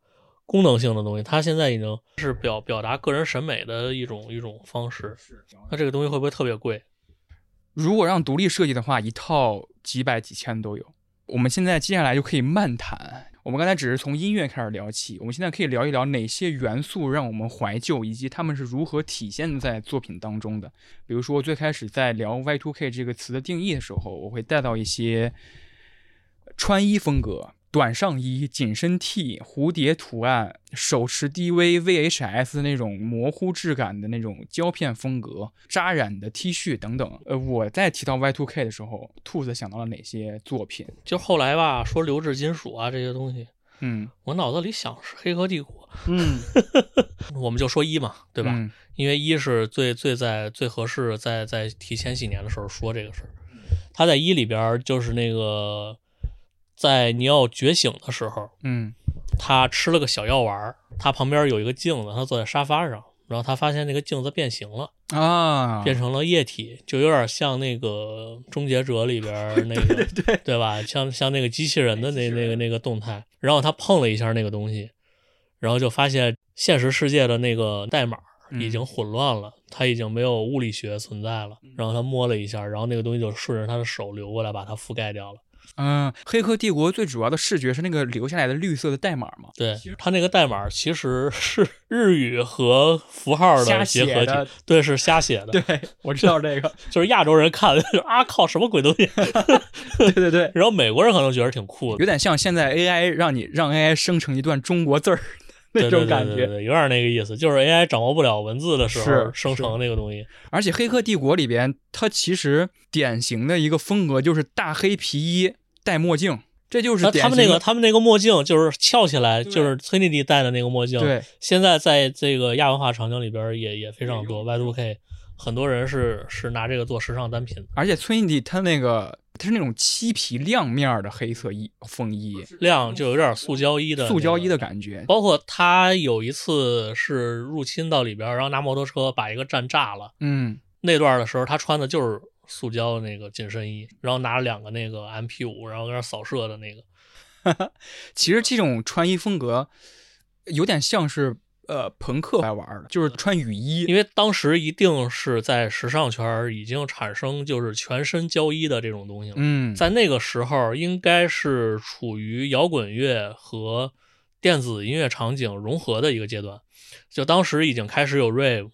功能性的东西，它现在已经是表表达个人审美的一种一种方式。那这个东西会不会特别贵？如果让独立设计的话，一套几百几千都有。我们现在接下来就可以漫谈。我们刚才只是从音乐开始聊起，我们现在可以聊一聊哪些元素让我们怀旧，以及他们是如何体现在作品当中的。比如说，最开始在聊 Y2K 这个词的定义的时候，我会带到一些穿衣风格。短上衣、紧身 T、蝴蝶图案、手持 DV、VHS 那种模糊质感的那种胶片风格、扎染的 T 恤等等。呃，我在提到 Y2K 的时候，兔子想到了哪些作品？就后来吧，说流质金属啊这些东西，嗯，我脑子里想是《黑客帝国嗯，》，我们就说一嘛，对吧？嗯因为一是最最在最合适在在提前几年的时候说这个事儿。他在一里边儿就是那个在尼奥觉醒的时候，嗯他吃了个小药丸儿，他旁边有一个镜子，他坐在沙发上，然后他发现那个镜子变形了，啊，变成了液体，就有点像那个《终结者》里边 那个，对对对吧？像像那个机器人的那那个那个动态，然后他碰了一下那个东西，然后就发现现实世界的那个代码已经混乱了，它已经没有物理学存在了。然后他摸了一下，然后那个东西就顺着他的手流过来，把它覆盖掉了。嗯，黑客帝国最主要的视觉是那个留下来的绿色的代码嘛，对，它那个代码其实是 日语和符号的结合体，对，是瞎写的。对，我知道这个，就是亚洲人看就啊靠，什么鬼东西？对对对，然后美国人可能觉得挺酷的，有点像现在 AI 让你让 AI 生成一段中国字儿那种感觉。对对对，有点那个意思，就是 AI 掌握不了文字的时候是生成那个东西。而且《黑客帝国》里边，它其实典型的一个风格就是大黑皮衣、戴墨镜，这就是他们那个他们那个墨镜就是翘起来，就是崔妮蒂戴的那个墨镜。对，现在在这个亚文化场景里边也也非常多，Y2K 很多人是是拿这个做时尚单品的。而且崔妮蒂她那个它是那种漆皮亮面儿的黑色衣风衣，亮就有点塑胶衣的塑胶衣的感觉。包括他有一次是入侵到里边，然后拿摩托车把一个站炸了。嗯，那段的时候，他穿的就是塑胶那个紧身衣，然后拿了两个那个 MP 五，然后在那扫射的那个。其实这种穿衣风格有点像是呃朋克来玩儿的，就是穿雨衣。因为当时一定是在时尚圈儿已经产生就是全身交衣的这种东西了。嗯，在那个时候，应该是处于摇滚乐和电子音乐场景融合的一个阶段。就当时已经开始有 rave，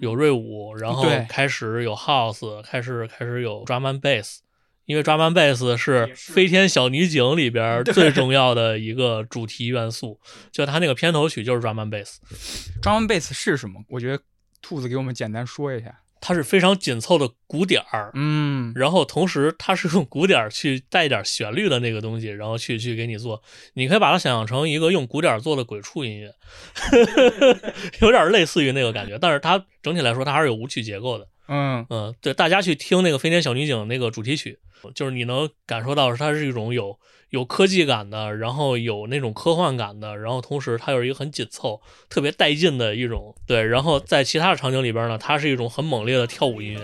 有 rave 舞，然后对开始有 house，开始开始有 drum and bass。因为 drum and bass 是《飞天小女警》里边最重要的一个主题元素，就它那个片头曲就是 drum and bass，drum and bass 是什么？我觉得兔子给我们简单说一下。它是非常紧凑的鼓点儿，嗯，然后同时它是用鼓点儿去带一点旋律的那个东西，然后去去给你做，你可以把它想象成一个用鼓点儿做的鬼畜音乐，有点类似于那个感觉，但是它整体来说它还是有舞曲结构的。嗯，嗯，对，大家去听那个《飞天小女警》那个主题曲，就是你能感受到它是一种有有科技感的，然后有那种科幻感的，然后同时它又是一个很紧凑、特别带劲的一种对。然后在其他的场景里边呢，它是一种很猛烈的跳舞音乐。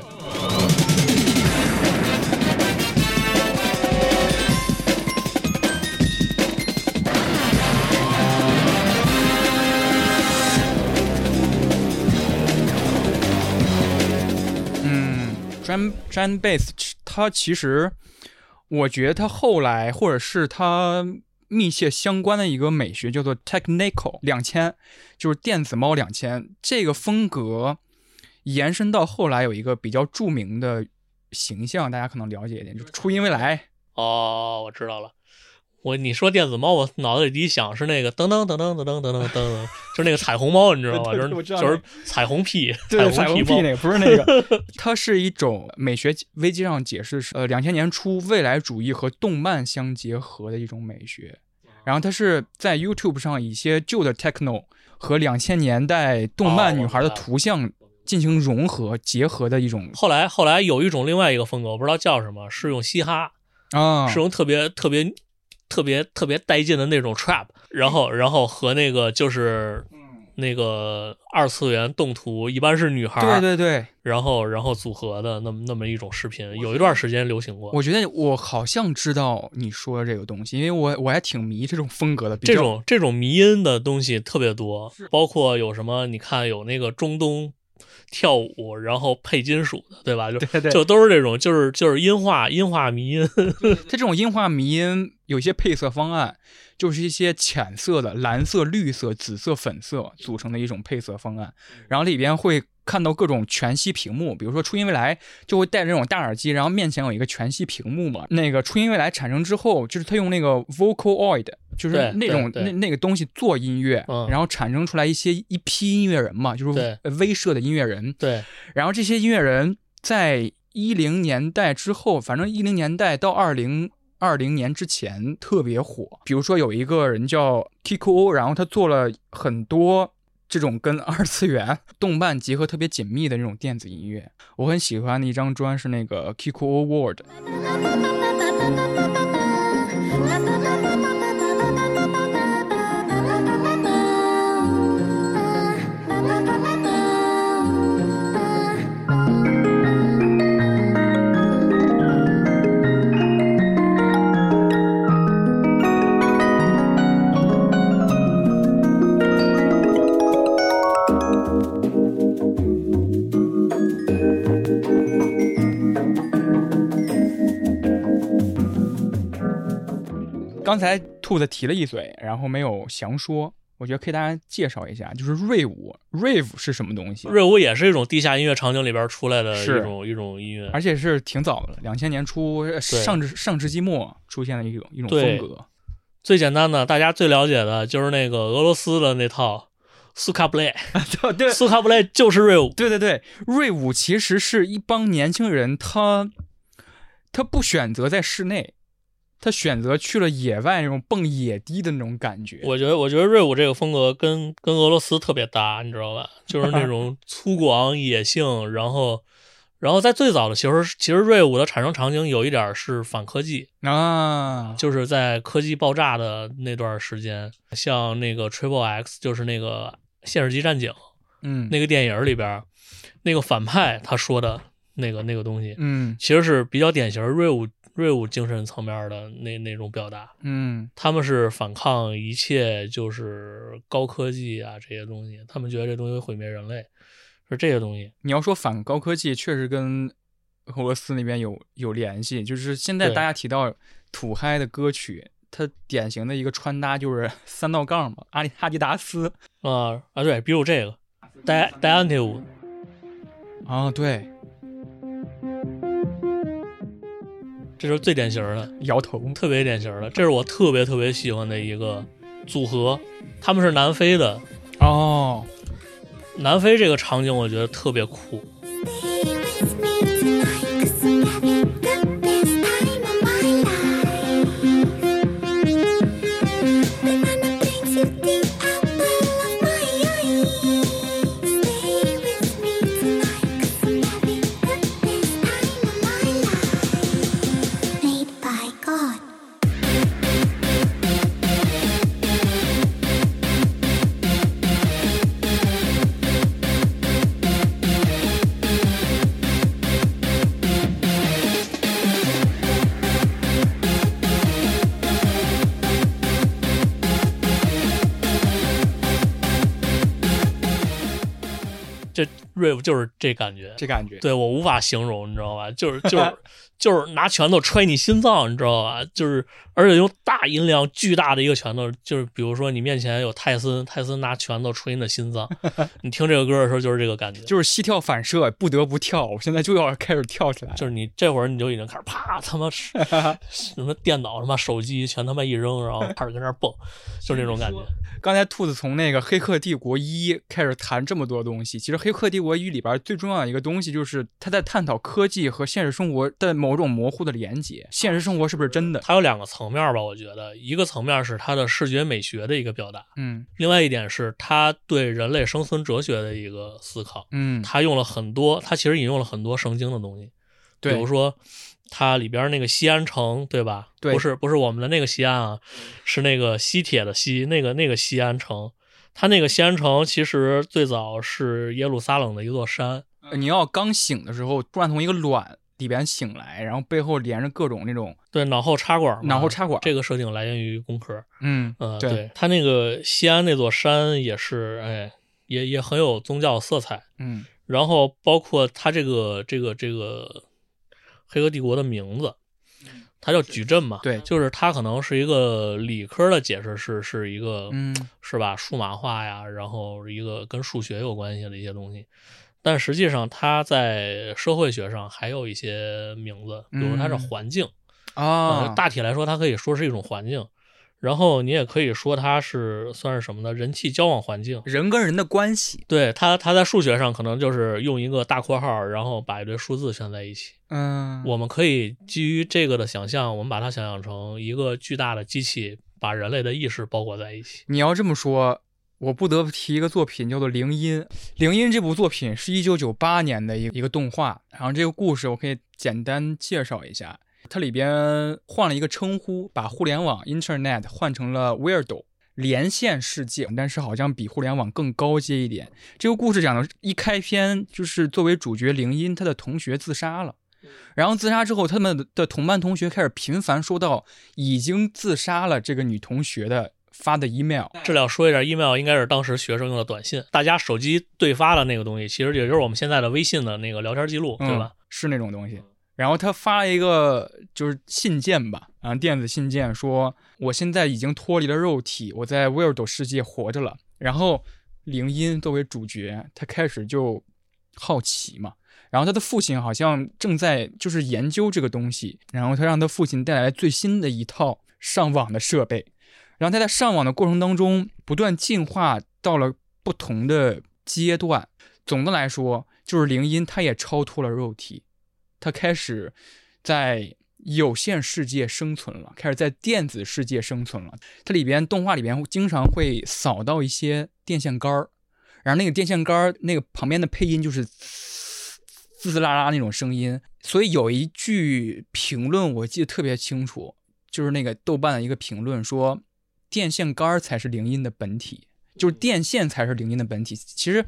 ，drum drum bass，它其实我觉得它后来或者是它密切相关的一个美学叫做 technical 两千，就是电子猫两千这个风格延伸到后来有一个比较著名的形象，大家可能了解一点，就是初音未来。哦，我知道了。我你说电子猫，我脑子里第一想是那个噔噔噔噔噔噔噔噔噔，就是那个彩虹猫，你知道吗？就是就是彩虹屁，对，彩虹虹猫屁那个不是那个，它是一种美学危机上解释是，呃，两千年初未来主义和动漫相结合的一种美学。然后它是在 YouTube 上一些旧的 techno 和两千年代动漫女孩的图像进行融合结合的一种后来后来有一种另外一个风格，我不知道叫什么，是用嘻哈，啊，是用特别特别特别特别带劲的那种 trap，然后然后和那个就是那个二次元动图，一般是女孩，对对对，然后然后组合的那么那么一种视频，有一段时间流行过。我觉得我好像知道你说的这个东西，因为我我还挺迷这种风格的，这种这种迷音的东西特别多，包括有什么？你看有那个中东跳舞，然后配金属的，对吧？就对对就都是这种，就是就是音画音画迷音。它这种音画迷音有一些配色方案，就是一些浅色的蓝色、绿色、紫色、粉色组成的一种配色方案，然后里边会看到各种全息屏幕，比如说初音未来就会戴着这种大耳机，然后面前有一个全息屏幕嘛。那个初音未来产生之后，就是他用那个 Vocaloid，就是那种那那个东西做音乐，嗯。然后产生出来一些一批音乐人嘛，就是威慑的音乐人。对，然后这些音乐人在一零年代之后，反正一零年代到二零二零年之前特别火。比如说有一个人叫 Kiko，然后他做了很多这种跟 二次元动漫结合特别紧密的那种电子音乐。我很喜欢的一张专是那个 Kiko World。刚才兔子提了一嘴，然后没有详说，我觉得可以大家介绍一下，就是瑞舞 rave 是什么东西，瑞舞也是一种地下音乐场景里边出来的是一种一种音乐。而且是挺早的了，两千年初呃上至上世纪末出现的一种一种风格。最简单的，大家最了解的就是那个俄罗斯的那套苏卡布雷，对对苏卡布雷就是瑞舞。对对对，瑞舞其实是一帮年轻人，他他不选择在室内，他选择去了野外那种蹦野迪的那种感觉。我觉得，我觉得瑞舞这个风格跟跟俄罗斯特别搭，你知道吧？就是那种 粗犷、野性，然后，然后在最早的其实其实瑞舞的产生场景有一点是反科技，啊，就是在科技爆炸的那段时间，像那个 Triple X，就是那个现实级战警嗯，那个电影里边，那个反派他说的那个那个东西，嗯其实是比较典型瑞舞瑞舞精神层面的那那种表达。嗯他们是反抗一切就是高科技啊这些东西，他们觉得这东西会毁灭人类，是这些东西。你要说反高科技，确实跟俄罗斯那边有有联系。就是现在大家提到土嗨的歌曲，它典型的一个穿搭就是 三道杠嘛，阿迪阿迪达斯啊啊，对，比如这个戴戴安迪舞，啊，对，这是最典型的，摇头，特别典型的，这是我特别特别喜欢的一个组合。他们是南非的，哦，南非这个场景我觉得特别酷。这 rave 就是这感觉，这感觉，对我无法形容，你知道吧？就是就是 就是拿拳头揣你心脏，你知道吧？就是而且用大音量、巨大的一个拳头，就是比如说你面前有泰森，泰森拿拳头捶你的心脏，你听这个歌的时候就是这个感觉，就是膝跳反射，不得不跳，我现在就要开始跳起来。就是你这会儿你就已经开始啪他妈 什么电脑他妈手机全他妈一扔，然后开始跟那儿蹦，就这种感觉。刚才兔子从那个《黑客帝国一》开始谈这么多东西，其实《黑客帝国一》里边最重要的一个东西就是他在探讨科技和现实生活的某种模糊的连接。现实生活是不是真的？它有两个层面吧，我觉得，一个层面是它的视觉美学的一个表达，嗯另外一点是它对人类生存哲学的一个思考。嗯，他用了很多，他其实引用了很多圣经的东西，比如说它里边那个西安城，对吧？对不是不是我们的那个西安啊，是那个西铁的西，那个那个西安城。它那个西安城其实最早是耶路撒冷的一座山，呃你要刚醒的时候，突然从一个卵里边醒来，然后背后连着各种那种，对，脑后插管嘛，脑后插管这个设定来源于工科。嗯呃，对对，它那个西安那座山也是，哎，也也很有宗教色彩。嗯然后包括他这个这个这个黑客帝国的名字，它叫矩阵嘛，对就是它可能是一个理科的解释是是一个，嗯是吧？数码化呀，然后一个跟数学有关系的一些东西，但实际上它在社会学上还有一些名字，比如它是嗯环境，啊呃，大体来说，它可以说是一种环境。然后你也可以说它是算是什么呢？人际交往环境。人跟人的关系，对它，它在数学上可能就是用一个大括号，然后把一堆数字圈在一起。嗯，我们可以基于这个的想象，我们把它想象成一个巨大的机器，把人类的意识包裹在一起。你要这么说，我不得不提一个作品，叫做《铃音》。《铃音》这部作品是一九九八年的一个一个动画，然后这个故事我可以简单介绍一下。它里边换了一个称呼，把互联网 （Internet） 换成了 Weirdo。连线世界，但是好像比互联网更高阶一点。这个故事讲的一开篇就是作为主角铃音，他的同学自杀了，然后自杀之后，他们的同班同学开始频繁收到已经自杀了这个女同学的发的 email，这里要说一下，email 应该是当时学生用的短信，大家手机对发的那个东西，其实也就是我们现在的微信的那个聊天记录，对吧？嗯？是那种东西。然后他发了一个就是信件吧，啊，电子信件说我现在已经脱离了肉体，我在威尔斗世界活着了。然后铃音作为主角，他开始就好奇嘛。然后他的父亲好像正在就是研究这个东西，然后他让他父亲带来最新的一套上网的设备，然后他在上网的过程当中不断进化到了不同的阶段。总的来说，就是灵音他也超脱了肉体，他开始在有限世界生存了，开始在电子世界生存了。它里边动画里边经常会扫到一些电线杆儿，然后那个电线杆儿那个旁边的配音就是滋滋啦啦那种声音。所以有一句评论我记得特别清楚，就是那个豆瓣的一个评论说，电线杆儿才是铃音的本体。就是电线才是铃音的本体。其实，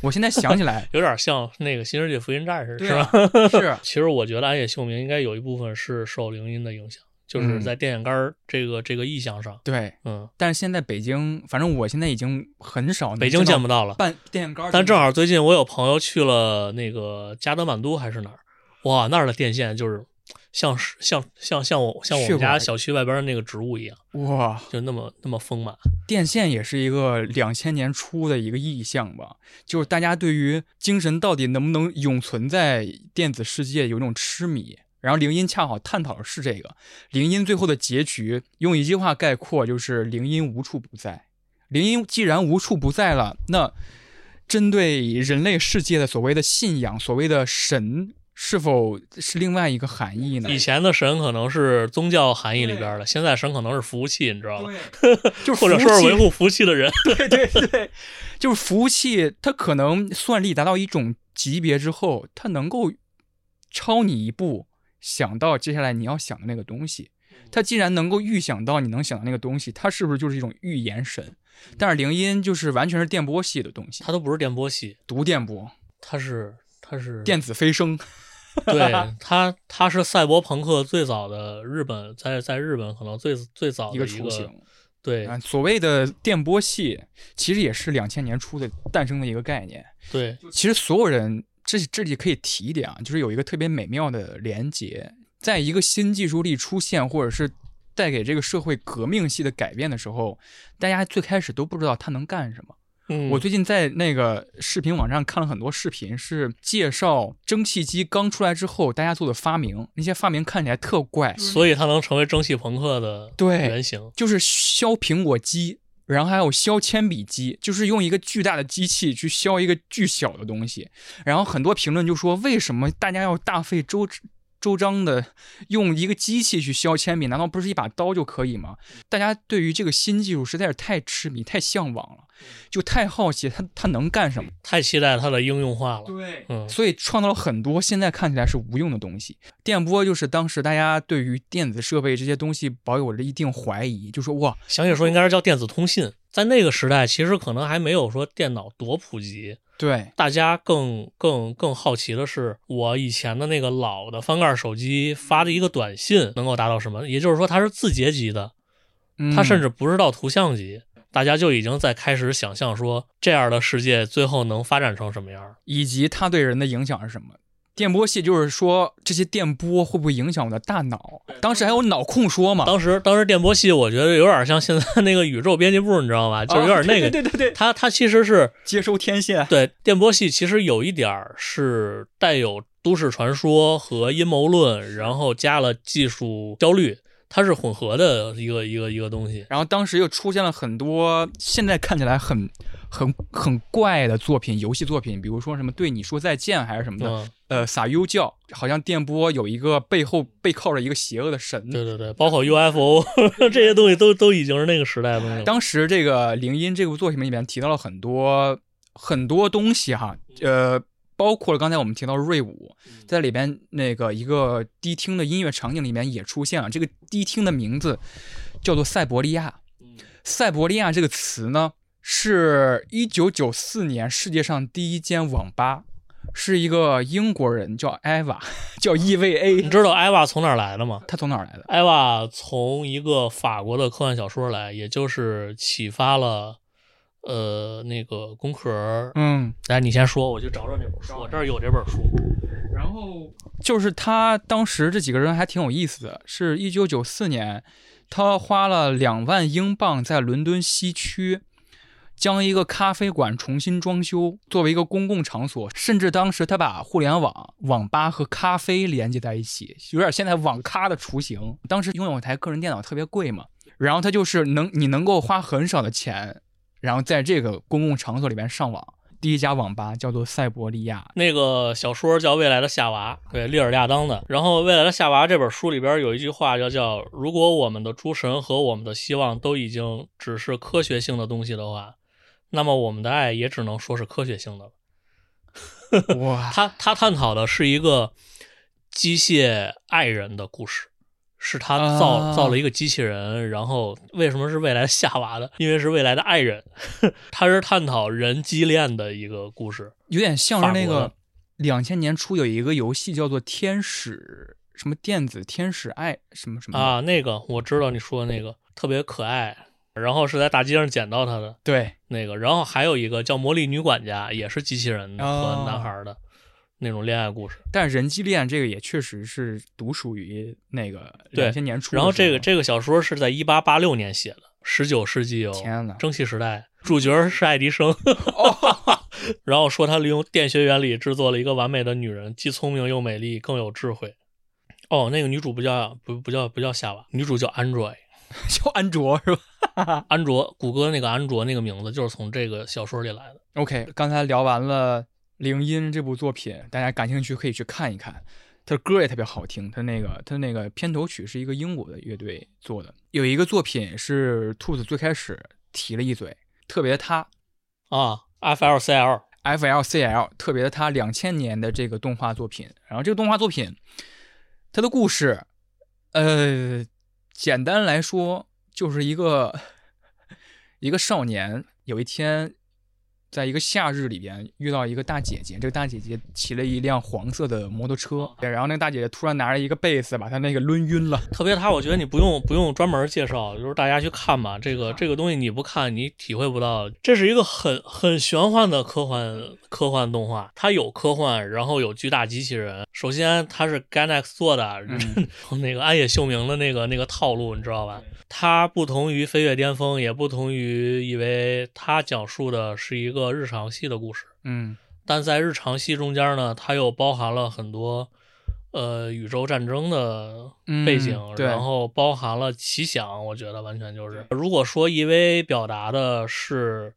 我现在想起来，有点像那个《新世界福音战士》是对啊吧？是 其实我觉得暗夜秀明应该有一部分是受铃音的影响，就是嗯在电线杆儿这个这个意象上。对。嗯，但是现在北京，反正我现在已经很少北京见不到了。半电线杆儿，但正好最近我有朋友去了那个加德满都还是哪儿，哇，那儿的电线就是像是像像像我像我们家小区外边的那个植物一样，哇，就那么那么丰满。电线也是一个两千年初的一个意象吧，就是大家对于精神到底能不能永存在电子世界有一种痴迷。然后铃音恰好探讨的是这个，铃音最后的结局用一句话概括就是铃音无处不在。铃音既然无处不在了，那针对人类世界的所谓的信仰，所谓的神，是否是另外一个含义呢？以前的神可能是宗教含义里边的，现在神可能是服务器，你知道吧？就是或者说是维护服务器的人。对对对，就是服务器，它可能算力达到一种级别之后，它能够超你一步，想到接下来你要想的那个东西。它既然能够预想到你能想到那个东西，它是不是就是一种预言神？但是铃音就是完全是电波系的东西，它都不是电波系，读电波、它是它是电子飞升。对他，他是赛博朋克最早的日本在在日本可能最最早的一个一雏形对啊，所谓的电波系，其实也是两千年初的诞生的一个概念。对其实所有人，这这里可以提一点啊，就是有一个特别美妙的连接，在一个新技术力出现，或者是带给这个社会革命性的改变的时候，大家最开始都不知道它能干什么。嗯我最近在那个视频网站看了很多视频，是介绍蒸汽机刚出来之后大家做的发明，那些发明看起来特怪，所以它能成为蒸汽朋克的对原型。就是削苹果机，然后还有削铅笔机，就是用一个巨大的机器去削一个巨小的东西。然后很多评论就说，为什么大家要大费周周章的用一个机器去削铅笔？难道不是一把刀就可以吗？大家对于这个新技术实在是太痴迷、太向往了，就太好奇它它能干什么。太期待它的应用化了。对嗯，所以创造了很多现在看起来是无用的东西。电波就是当时大家对于电子设备这些东西保有着一定怀疑，就说哇，详细说应该是叫电子通信。在那个时代，其实可能还没有说电脑多普及，对，大家更更更好奇的是，我以前的那个老的翻盖手机发的一个短信能够达到什么？也就是说，它是字节级的，嗯它甚至不是到图像级，大家就已经在开始想象说，这样的世界最后能发展成什么样？以及它对人的影响是什么。电波系就是说这些电波会不会影响我的大脑？当时还有脑控说嘛，当时当时电波系，我觉得有点像现在那个宇宙编辑部，你知道吧？就是有点那个，啊对对对对对，它它其实是接收天线，对电波系其实有一点儿是带有都市传说和阴谋论，然后加了技术焦虑，它是混合的一个一个一个东西。然后当时又出现了很多现在看起来很很很怪的作品，游戏作品，比如说什么对你说再见还是什么的，嗯，呃，撒 U 教，好像电波有一个背后背靠着一个邪恶的神。对对对，包括 UFO 这些东西都都已经是那个时代的。当时这个《铃音》这部作品里面提到了很多很多东西哈，呃，包括了刚才我们提到瑞舞，在里边那个一个迪厅的音乐场景里面也出现了。这个迪厅的名字叫做塞伯利亚。塞伯利亚这个词呢，是一九九四年世界上第一间网吧，是一个英国人叫艾娃，叫 E 你 EVA。你知道艾娃从哪儿来的吗？他从哪儿来的？艾娃从一个法国的科幻小说来，也就是启发了呃那个工壳儿。嗯，来，你先说，我去找找那本书，我这儿有这本书。然后就是他当时这几个人还挺有意思的，是一九九四年，他花了两万英镑在伦敦西区。将一个咖啡馆重新装修，作为一个公共场所，甚至当时他把互联网、网吧和咖啡连接在一起，有点现在网咖的雏形。当时拥有一台个人电脑特别贵嘛，然后他就是能你能够花很少的钱，然后在这个公共场所里边上网。第一家网吧叫做塞伯利亚。那个小说叫《未来的夏娃》，对，利尔亚当的。然后《未来的夏娃》这本书里边有一句话叫叫“如果我们的诸神和我们的希望都已经只是科学性的东西的话，那么我们的爱也只能说是科学性的了。”哇，他他探讨的是一个机械爱人的故事，是他造、啊造了一个机器人，然后为什么是未来夏娃的？因为是未来的爱人，他是探讨人机恋的一个故事。有点像是那个两千年初有一个游戏叫做《天使什么电子天使爱什么什么啊，那个我知道你说的那个特别可爱，然后是在大街上捡到他的对，那个，然后还有一个叫《魔力女管家》，也是机器人和男孩的那种恋爱故事。但人机恋这个也确实是独属于那个对两千年初。然后这个这个小说是在一八八六年写的，十九世纪有天呐蒸汽时代，主角是爱迪生。然后说他利用电学原理制作了一个完美的女人，既聪明又美丽，更有智慧。哦，那个女主不叫不不叫不叫夏娃，女主叫安卓。叫安卓是吧 安卓，谷歌那个安卓那个名字就是从这个小说里来的。？OK，刚才聊完了《铃音》这部作品，大家感兴趣可以去看一看。他的歌也特别好听，他那个他那个片头曲是一个英国的乐队做的。有一个作品是兔子最开始提了一嘴，特别他啊，FLCL FLCL 特别的他两千年的这个动画作品，然后这个动画作品，它的故事，呃，简单来说就是一个一个少年有一天在一个夏日里边遇到一个大姐姐，这个大姐姐骑了一辆黄色的摩托车，然后那个大姐姐突然拿着一个贝斯把她那个抡晕了，特别他，我觉得你不用不用专门介绍，就是大家去看吧。这个这个东西你不看，你体会不到。这是一个很很玄幻的科幻科幻动画，它有科幻，然后有巨大机器人。首先它是 Gainax 做的，那个安野秀明的那个那个套路，你知道吧？它不同于《飞跃巅峰》，也不同于以为它讲述的是一个日常系的故事。嗯但在日常系中间呢，它又包含了很多呃宇宙战争的背景，嗯然后包含了奇想，我觉得完全就是。如果说 EV 表达的是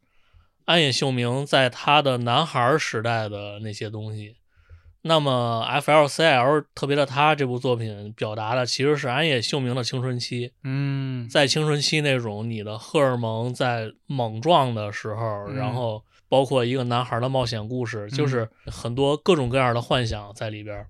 安野秀明在他的男孩时代的那些东西，那么 FLCL 特别的他这部作品表达的其实是安野秀明的青春期，嗯，在青春期那种你的荷尔蒙在猛撞的时候，嗯然后包括一个男孩的冒险故事，就是很多各种各样的幻想在里边儿。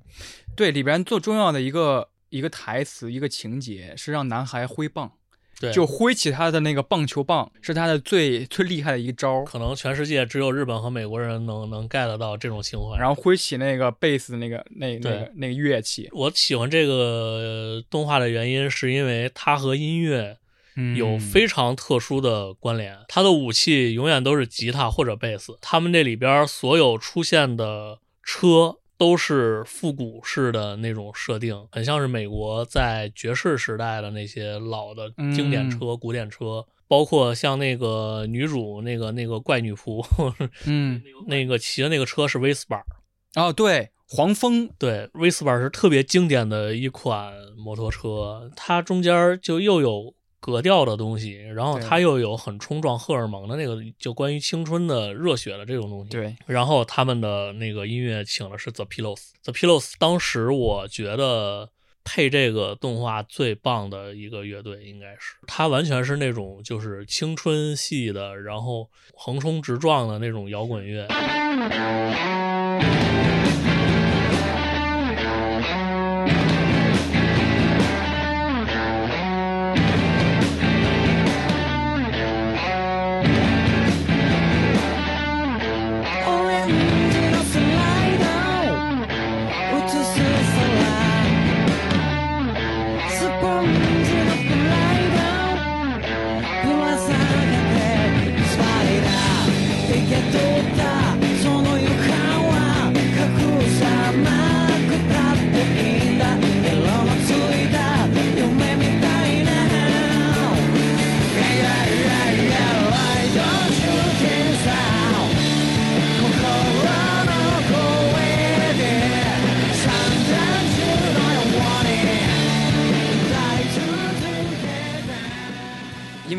对里边最重要的一个一个台词一个情节是让男孩挥棒。对，就挥起他的那个棒球棒，是他的最最厉害的一招。可能全世界只有日本和美国人能能 get 到这种情怀。然后挥起那个贝斯的那个那那个那个乐器，我喜欢这个呃动画的原因，是因为它和音乐嗯有非常特殊的关联。它的武器永远都是吉他或者贝斯，他们这里边所有出现的车都是复古式的那种设定，很像是美国在爵士时代的那些老的经典车、古典车。包括像那个女主那个那个怪女仆，嗯。那个骑的那个车是威斯巴，哦对黄蜂。对，威斯巴是特别经典的一款摩托车，它中间就又有格调的东西，然后对它又有很冲撞荷尔蒙的那个，就关于青春的热血的这种东西。，对然后他们的那个音乐请的是 The Pillows，The Pillows 当时我觉得。配这个动画最棒的一个乐队应该是，它完全是那种就是青春系的，然后横冲直撞的那种摇滚乐。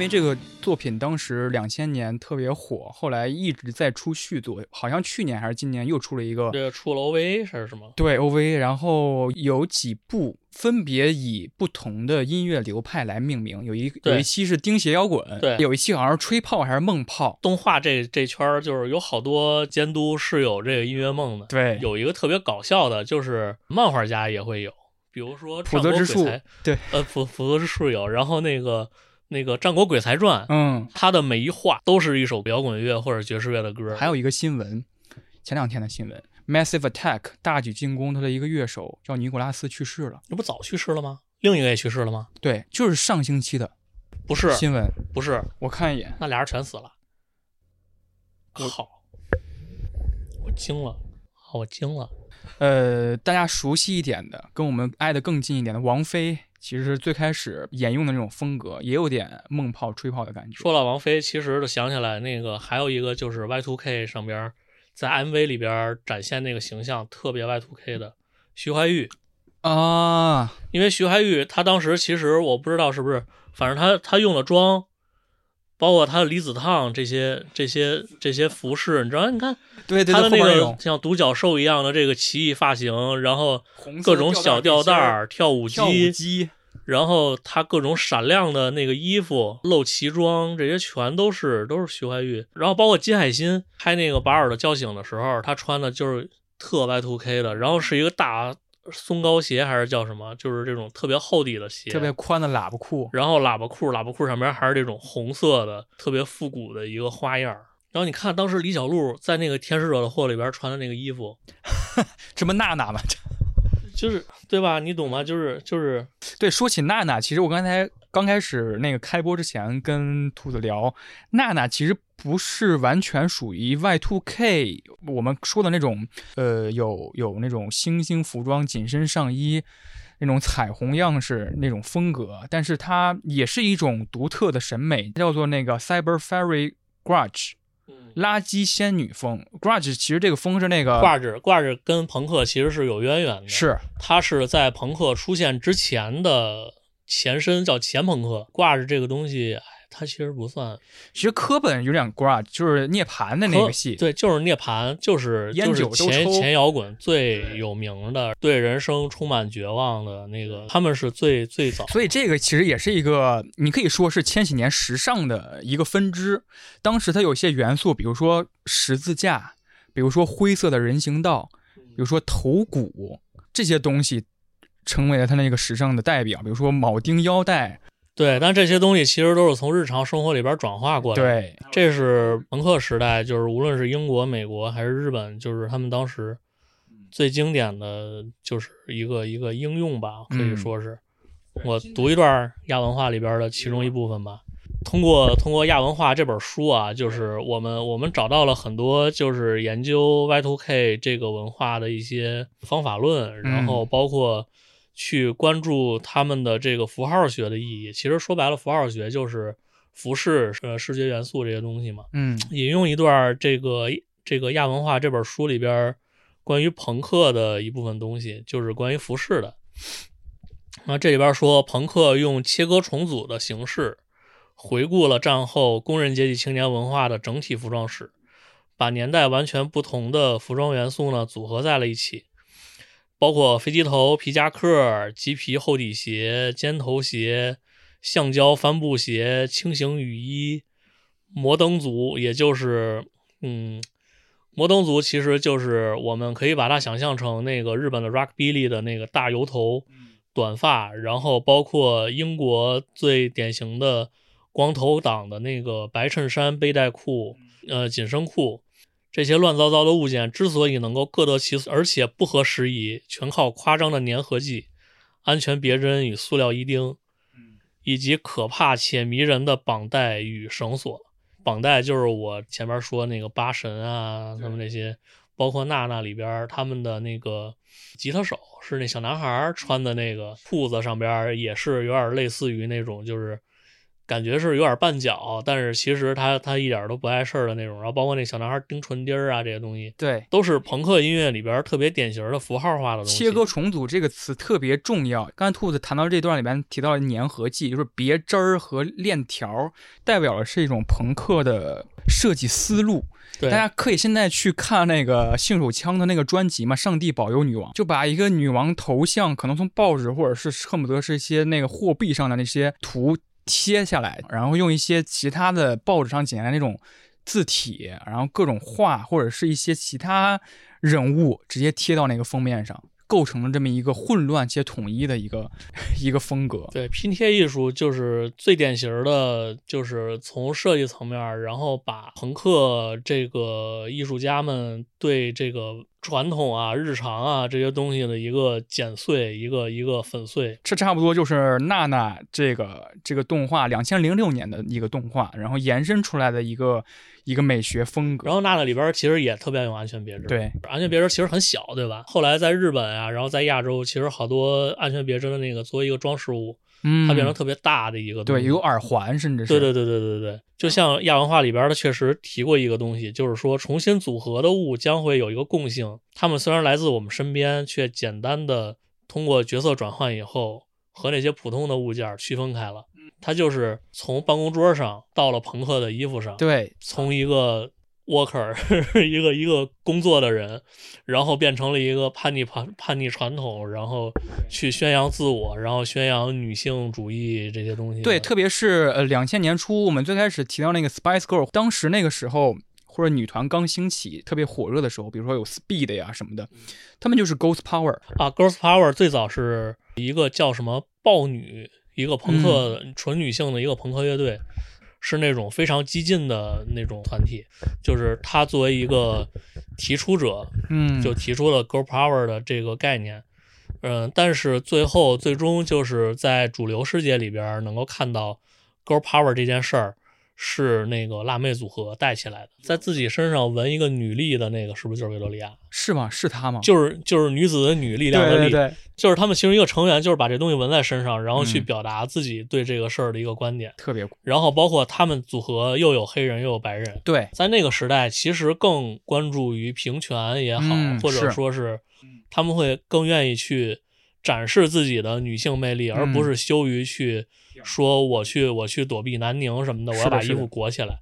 这个作品当时两千年特别火，后来一直在出续作，好像去年还是今年又出了一个这个出了 OVA 是什么？对 OVA，然后有几部分别以不同的音乐流派来命名，有一有一期是钉鞋摇滚，对有一期好像是吹泡还是梦泡，动画这这圈儿就是有好多监督是有这个音乐梦的。对有一个特别搞笑的，就是漫画家也会有，比如说普泽之树对，呃，普普泽之树有，然后那个那个《战国鬼才传》，嗯，他的每一画都是一首摇滚乐或者爵士乐的歌。还有一个新闻，前两天的新闻，Massive Attack 大举进攻，他的一个乐手叫尼古拉斯去世了，这不早去世了吗？另一个也去世了吗？对，就是上星期的不是，新闻，不是，我看一眼，那俩人全死了。好，我惊了，啊我惊了。呃，大家熟悉一点的，跟我们挨得更近一点的王菲，其实最开始沿用的那种风格，也有点梦泡吹泡的感觉。说到王菲，其实就想起来那个还有一个就是 Y2K 上边在 MV 里边展现那个形象特别 Y2K 的徐怀钰，啊，因为徐怀钰她当时其实我不知道是不是，反正她她用的妆，包括他的离子烫这些这些这些服饰，你知道，你看对对对，她的那个像独角兽一样的这个奇异发型，然后各种小吊带儿、跳舞跳舞机，然后他各种闪亮的那个衣服、露脐装，这些全都是都是徐怀钰。然后包括金海心拍那个《把尔的叫醒》的时候，她穿的就是特 Y2K 的，然后是一个大松糕鞋还是叫什么，就是这种特别厚底的鞋，特别宽的喇叭裤，然后喇叭裤，喇叭裤上面还是这种红色的，特别复古的一个花样儿。然后你看，当时李小璐在那个《天使惹的祸》里边穿的那个衣服，这不娜娜吗？就是对吧？你懂吗？就是就是对，说起娜娜，其实我刚才刚开始那个开播之前跟兔子聊，娜娜其实不是完全属于 Y Two K 我们说的那种，呃，有有那种星星服装、紧身上衣。那种彩虹样式那种风格，但是它也是一种独特的审美，叫做那个 Cyber Fairy Grudge 垃圾仙女风。Grudge 其实这个风是那个挂着挂着跟朋克其实是有渊源的，是它是在朋克出现之前的前身，叫前朋克。挂着这个东西，哎，它其实不算其实科本有点 Grudge，就是涅槃的那个戏，对，就是涅槃，就是烟酒都抽前前摇滚最有名的，对人生充满绝望的那个，他们是最最早。所以这个其实也是一个，你可以说是千禧年时尚的一个分支。当时它有些元素，比如说十字架，比如说灰色的人行道，比如说头骨这些东西，成为了他那个时尚的代表。比如说铆钉腰带，对，但这些东西其实都是从日常生活里边转化过来的。对，这是朋克时代，就是无论是英国、美国还是日本，就是他们当时最经典的就是一个一个应用吧，可以说是。我读一段亚文化里边的其中一部分吧。通过通过亚文化这本书啊，就是我们我们找到了很多就是研究 Y2K 这个文化的一些方法论，然后包括去关注他们的这个符号学的意义。其实说白了，符号学就是服饰、呃视觉元素这些东西嘛。嗯引用一段这个这个亚文化这本书里边关于朋克的一部分东西，就是关于服饰的。那这里边说，朋克用切割重组的形式，回顾了战后工人阶级青年文化的整体服装史，把年代完全不同的服装元素呢组合在了一起，包括飞机头、皮夹克、麂皮厚底鞋、尖头鞋、橡胶帆布鞋、轻型雨衣、摩登族，也就是嗯，摩登族其实就是我们可以把它想象成那个日本的 rockabilly 的那个大油头、短发，然后包括英国最典型的光头党的那个白衬衫、背带裤、呃紧身裤。这些乱糟糟的物件之所以能够各得其所，而且不合时宜，全靠夸张的粘合剂、安全别针与塑料衣钉，以及可怕且迷人的绑带与绳索。绑带就是我前面说那个八神啊，他们那些，包括娜娜里边他们的那个吉他手是那小男孩穿的那个裤子上边也是有点类似于那种就是感觉是有点绊脚，但是其实他他一点都不碍事儿的那种。然后包括那小男孩钉唇钉儿啊这些东西，对，都是朋克音乐里边特别典型的符号化的东西。切割重组这个词特别重要。刚才兔子谈到这段里边提到了粘合剂，就是别针儿和链条，代表的是一种朋克的设计思路。对大家可以现在去看那个性手枪的那个专辑嘛，《上帝保佑女王》，就把一个女王头像，可能从报纸或者是恨不得是一些那个货币上的那些图贴下来，然后用一些其他的报纸上剪下来那种字体，然后各种画或者是一些其他人物直接贴到那个封面上，构成了这么一个混乱且统一的一个 一个风格。对拼贴艺术就是最典型的，就是从设计层面，然后把朋克这个艺术家们对这个传统啊、日常啊这些东西的一个剪碎、一个一个粉碎。这差不多就是娜娜这个这个动画两千零六年的一个动画，然后延伸出来的一个一个美学风格。然后娜娜里边儿其实也特别用安全别针，对，安全别针其实很小，对吧？后来在日本啊，然后在亚洲，其实好多安全别针的那个作为一个装饰物，嗯，它变成特别大的一个东对，西有耳环，甚至是对对对对对对，就像亚文化里边的确实提过一个东西，就是说重新组合的物将会有一个共性，它们虽然来自我们身边，却简单的通过角色转换以后，和那些普通的物件区分开了。它就是从办公桌上到了朋克的衣服上，对从一个 worker 一个一个工作的人，然后变成了一个叛逆叛叛逆传统，然后去宣扬自我，然后宣扬女性主义这些东西。对，特别是呃两千年初，我们最开始提到那个 Spice Girl，当时那个时候或者女团刚兴起、特别火热的时候，比如说有 Speed 呀什么的，他们就是 Ghost Power。啊，Girls Power 最早是一个叫什么豹女，一个朋克、嗯纯女性的一个朋克乐队，是那种非常激进的那种团体。就是他作为一个提出者，嗯，就提出了 Girl Power 的这个概念。嗯，但是最后最终就是在主流世界里边能够看到 Girl Power 这件事儿是那个辣妹组合带起来的，在自己身上纹一个女力的那个是不是就是维多利亚？是吗？是她吗？就是就是女子的女力量的力，对对对，就是他们其中一个成员就是把这东西纹在身上，然后去嗯表达自己对这个事儿的一个观点。特别酷。然后包括他们组合又有黑人又有白人，对，在那个时代其实更关注于平权也好，嗯或者说是他们会更愿意去展示自己的女性魅力，而嗯不是羞于去说我去我去躲避南宁什么的，我要把衣服裹起来。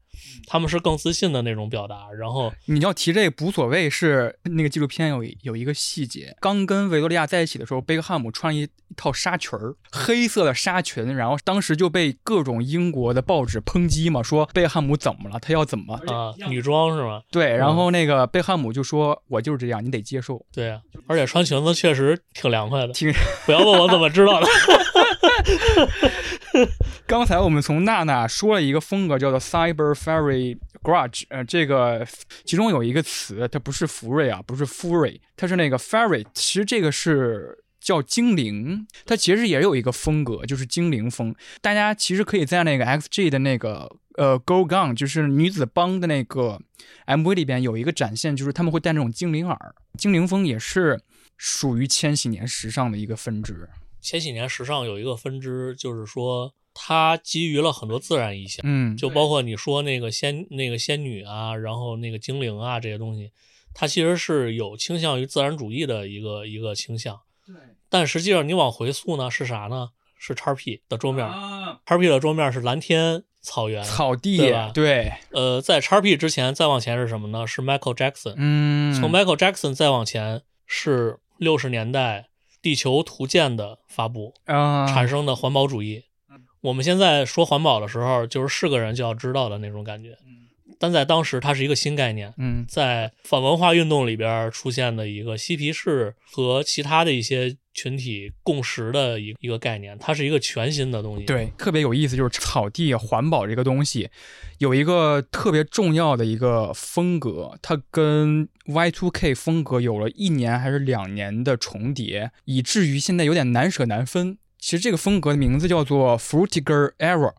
他们是更自信的那种表达，然后你要提这个无所谓，是那个纪录片有有一个细节，刚跟维多利亚在一起的时候，贝克汉姆穿一一套纱裙儿，黑色的纱裙，然后当时就被各种英国的报纸抨击嘛，说贝克汉姆怎么了，他要怎么？啊，女装是吗？对，然后那个贝克汉姆就说：“我就是这样，你得接受。对啊，而且穿裙子确实挺凉快的。挺不要问我怎么知道的。刚才我们从娜娜说了一个风格叫做 Cyber Fairy Grudge，呃，这个其中有一个词，它不是福瑞啊，不是 fury，它是那个 fairy，其实这个是。叫精灵，它其实也有一个风格，就是精灵风。大家其实可以在那个 XG 的那个呃 Go Gun，就是女子帮的那个 MV 里边有一个展现，就是他们会戴那种精灵耳，精灵风也是属于千禧年时尚的一个分支。千禧年时尚有一个分支，就是说它基于了很多自然意象，嗯，就包括你说那个仙那个仙女啊，然后那个精灵啊这些东西，它其实是有倾向于自然主义的一个一个倾向。对但实际上你往回溯呢，是啥呢？是叉 P 的桌面，啊，叉 P 的桌面是蓝天草原。草地对吧对，呃，在叉 P 之前再往前是什么呢？是 Michael Jackson。嗯，从 Michael Jackson 再往前是六十年代地球图鉴的发布啊。产生的环保主义。我们现在说环保的时候，就是是个人就要知道的那种感觉，但在当时它是一个新概念。嗯在反文化运动里边出现的一个嬉皮士和其他的一些群体共识的一一个概念，它是一个全新的东西。对，特别有意思，就是草地环保这个东西有一个特别重要的一个风格，它跟 Y2K 风格有了一年还是两年的重叠，以至于现在有点难舍难分。其实这个风格的名字叫做 Frutiger Era。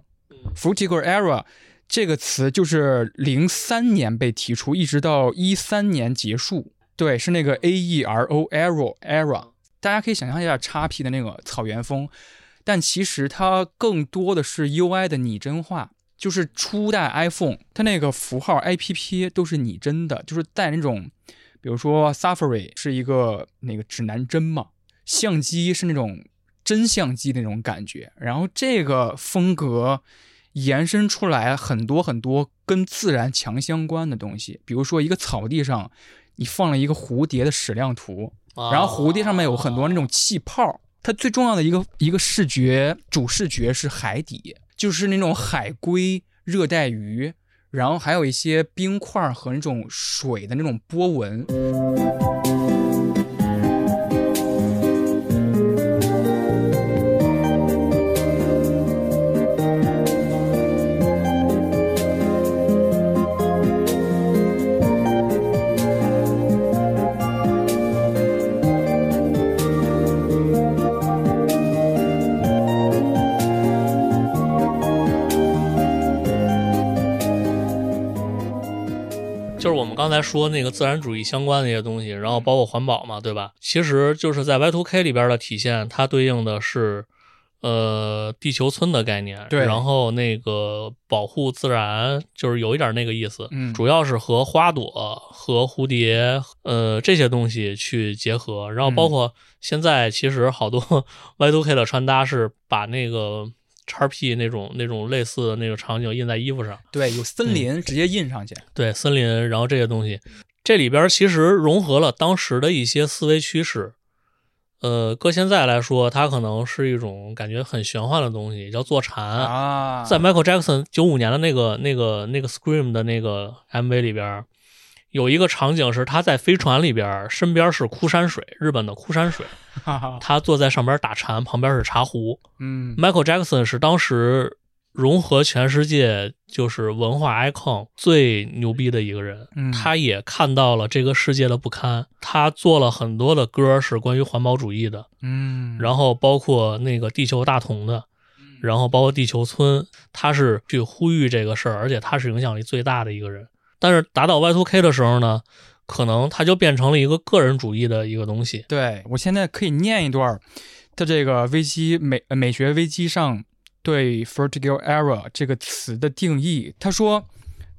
Frutiger Era 这个词就是零三年被提出，一直到一三年结束。对，是那个 A E R O Era Era。大家可以想象一下叉 P 的那个草原风，但其实它更多的是 UI 的拟真化。就是初代 iPhone，它那个符号 APP 都是拟真的，就是带那种，比如说 Safari 是一个那个指南针嘛，相机是那种真相机那种感觉，然后这个风格延伸出来很多很多跟自然强相关的东西，比如说一个草地上你放了一个蝴蝶的矢量图，然后蝴蝶上面有很多那种气泡，它最重要的一个一个视觉主视觉是海底，就是那种海龟、热带鱼，然后还有一些冰块和那种水的那种波纹。才说那个自然主义相关的一些东西，然后包括环保嘛，对吧？其实就是在 Y2K 里边的体现，它对应的是呃地球村的概念，对然后那个保护自然，就是有一点那个意思，嗯主要是和花朵和蝴蝶呃这些东西去结合，然后包括现在其实好多 Y2K 的穿搭是把那个。叉 P 那种那种类似的那个场景印在衣服上，对，有森林直接印上去。对森林，然后这些东西，这里边其实融合了当时的一些思维趋势。呃，搁现在来说，它可能是一种感觉很玄幻的东西，叫坐禅。啊，在 Michael Jackson 九五年的那个那个那个 Scream 的那个 MV 里边，有一个场景是他在飞船里边，身边是枯山水，日本的枯山水，哈哈，他坐在上边打禅，旁边是茶壶。嗯。Michael Jackson 是当时融合全世界就是文化 icon 最牛逼的一个人，嗯。他也看到了这个世界的不堪，他做了很多的歌是关于环保主义的，嗯，然后包括那个地球大同的，然后包括地球村，他是去呼吁这个事儿，而且他是影响力最大的一个人。但是达到 Y2K 的时候呢，可能它就变成了一个个人主义的一个东西。对我现在可以念一段儿他这个危机美美学危机上对 vertical era 这个词的定义。他说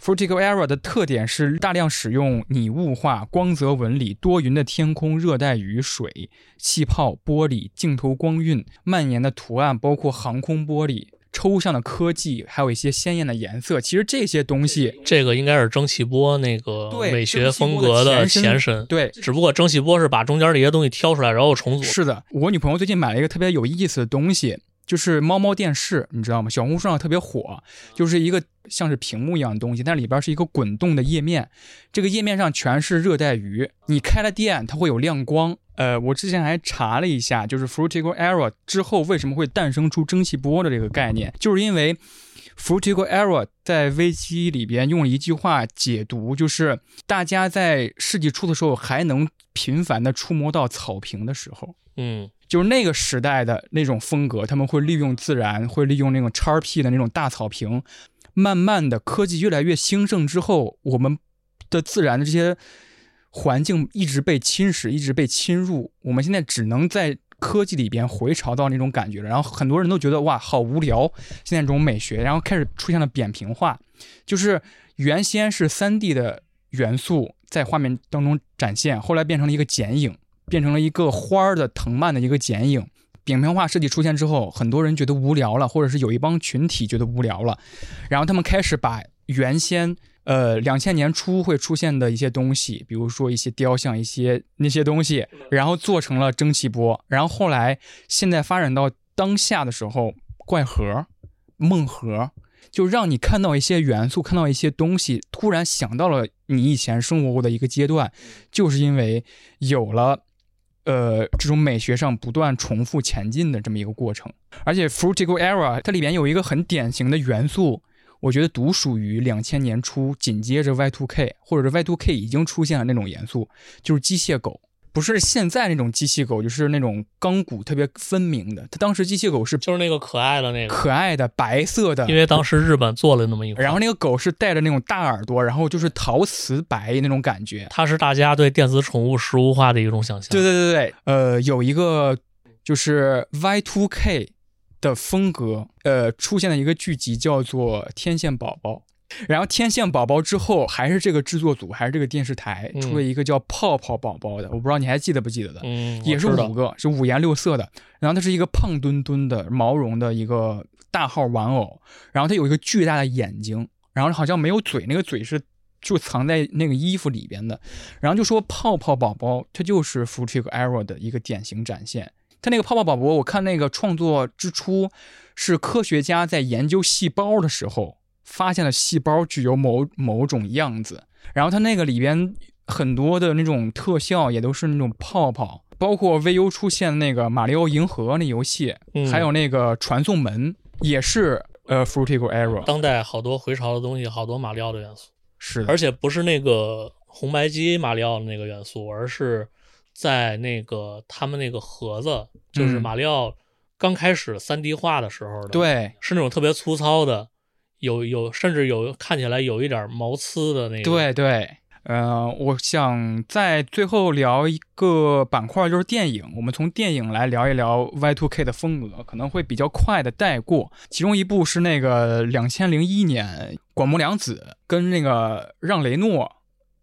，vertical era 的特点是大量使用拟物化、光泽纹理、多云的天空、热带雨水、气泡、玻璃、镜头光晕、蔓延的图案，包括航空玻璃。抽象的科技，还有一些鲜艳的颜色，其实这些东西，这个应该是蒸汽波那个美学风格的前身，对，只不过蒸汽波是把中间的一些东西挑出来，然后重组。是的，我女朋友最近买了一个特别有意思的东西，就是猫猫电视，你知道吗？小红书上特别火，就是一个像是屏幕一样的东西，但里边是一个滚动的页面，这个页面上全是热带鱼，你开了电，它会有亮光。呃，我之前还查了一下，就是 Frutical Era 之后为什么会诞生出蒸汽波的这个概念，就是因为 Frutical Era 在危机里边用了一句话解读，就是大家在世纪初的时候还能频繁的触摸到草坪的时候。嗯，就是那个时代的那种风格，他们会利用自然，会利用那种叉 P 的那种大草坪。慢慢的，科技越来越兴盛之后，我们的自然的这些环境一直被侵蚀，一直被侵入。我们现在只能在科技里边回潮到那种感觉了。然后很多人都觉得哇，好无聊，现在这种美学，然后开始出现了扁平化，就是原先是三 D 的元素在画面当中展现，后来变成了一个剪影。变成了一个花儿的藤蔓的一个剪影。扁平化设计出现之后，很多人觉得无聊了，或者是有一帮群体觉得无聊了，然后他们开始把原先呃两千年初会出现的一些东西，比如说一些雕像、一些那些东西，然后做成了蒸汽波，然后后来现在发展到当下的时候，怪盒、梦盒。就让你看到一些元素，看到一些东西，突然想到了你以前生活过的一个阶段，就是因为有了。呃，这种美学上不断重复前进的这么一个过程，而且 Frutical Era 它里面有一个很典型的元素，我觉得独属于两千年初，紧接着 Y2K 或者是 Y2K 已经出现了那种元素，就是机械狗，不是现在那种机器狗，就是那种钢骨特别分明的。它当时机器狗是就是那个可爱的那个，可爱的白色的，因为当时日本做了那么一款，然后那个狗是带着那种大耳朵，然后就是陶瓷白那种感觉。它是大家对电子宠物实物化的一种想象。对对对对，呃，有一个就是 Y Two K 的风格，呃，出现了一个剧集叫做《天线宝宝》。然后《天线宝宝》之后，还是这个制作组，还是这个电视台嗯出了一个叫《泡泡宝宝》的，我不知道你还记得不记得的，嗯，也是五个，是五颜六色的。然后它是一个胖墩墩的毛绒的一个大号玩偶，然后它有一个巨大的眼睛，然后好像没有嘴，那个嘴是就藏在那个衣服里边的。然后就说泡泡宝宝，它就是 Error 的一个典型展现。它那个泡泡宝宝，我看那个创作之初是科学家在研究细胞的时候，发现了细胞具有某某种样子，然后它那个里边很多的那种特效也都是那种泡泡，包括 VU 出现那个《马里奥银河》那游戏，嗯还有那个传送门也是呃 Fruitical Error，当代好多回潮的东西，好多马里奥的元素，是的，而且不是那个红白机马里奥的那个元素，而是在那个他们那个盒子，就是嗯。马里奥刚开始三 D 化的时候的，，对是那种特别粗糙的，有有甚至有看起来有一点毛刺的那个，对对。呃，我想在最后聊一个板块，就是电影。我们从电影来聊一聊 Y Two K 的风格，可能会比较快的带过。其中一部是那个两千零一年广末凉子跟那个让雷诺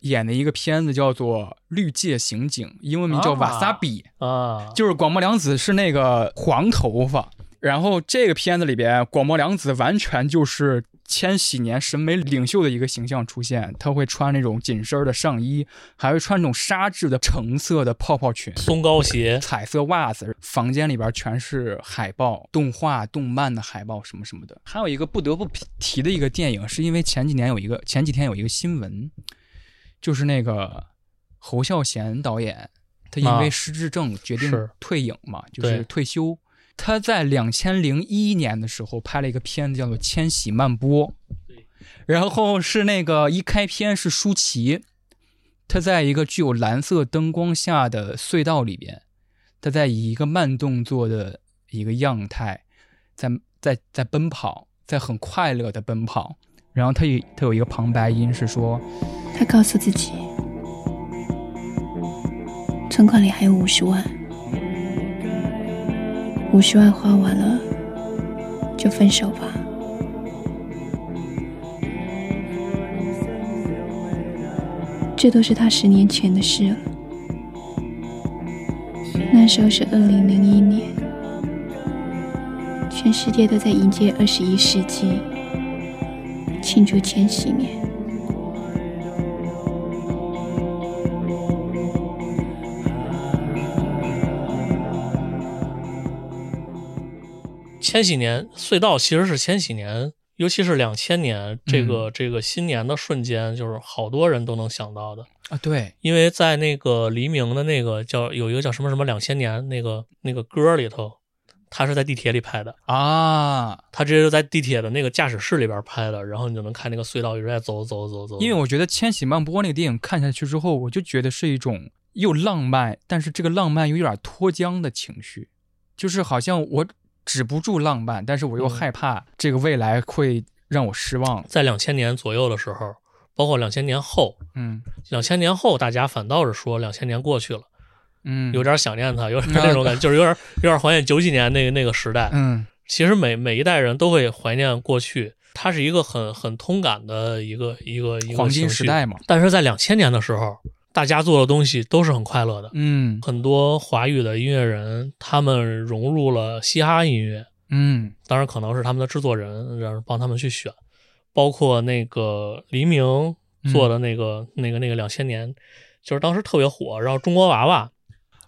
演的一个片子，叫做《绿界刑警》，英文名叫《瓦萨比》。啊，就是广末凉子是那个黄头发，然后这个片子里边，广末凉子完全就是千禧年审美领袖的一个形象出现。他会穿那种紧身的上衣，还会穿那种纱质的橙色的泡泡裙。松糕鞋，彩色袜子，房间里边全是海报、动画、动漫的海报什么什么的。还有一个不得不提的一个电影，是因为前几年有一个前几天有一个新闻，就是那个侯孝贤导演，他因为啊失智症决定退影嘛，就是退休。他在两千零一年的时候拍了一个片子，叫做《千禧曼波》，然后是那个一开篇是舒淇，他在一个具有蓝色灯光下的隧道里边，他在以一个慢动作的一个样态，在在在奔跑，在很快乐的奔跑。然后他有他有一个旁白音是说，他告诉自己，存款里还有五十万，五十万花完了就分手吧。这都是他十年前的事了。那时候是二零零一年，全世界都在迎接二十一世纪，庆祝千禧年。千禧年隧道其实是千禧年，尤其是两千年这嗯个、这个新年的瞬间，就是好多人都能想到的。啊，对，因为在那个黎明的那个叫有一个叫什么什么两千年那个那个歌里头，他是在地铁里拍的，啊，他直接就在地铁的那个驾驶室里边拍的，然后你就能看那个隧道一直在走走走走。因为我觉得《千禧曼波》那个电影看下去之后，我就觉得是一种又浪漫，但是这个浪漫又有点脱缰的情绪，就是好像我止不住浪漫，但是我又嗯害怕这个未来会让我失望。在两千年左右的时候，包括两千年后，嗯两千年后大家反倒是说两千年过去了，嗯，有点想念它，有点那种感觉，就是有点有点怀念九几年那个那个时代。嗯其实每每一代人都会怀念过去，它是一个很很通感的一个一个一个黄金。时代嘛。但是在两千年的时候，大家做的东西都是很快乐的。嗯。很多华语的音乐人，他们融入了嘻哈音乐，嗯。当然可能是他们的制作人然后帮他们去选，包括那个黎明做的那个、那个那个两千年，就是当时特别火。然后中国娃娃，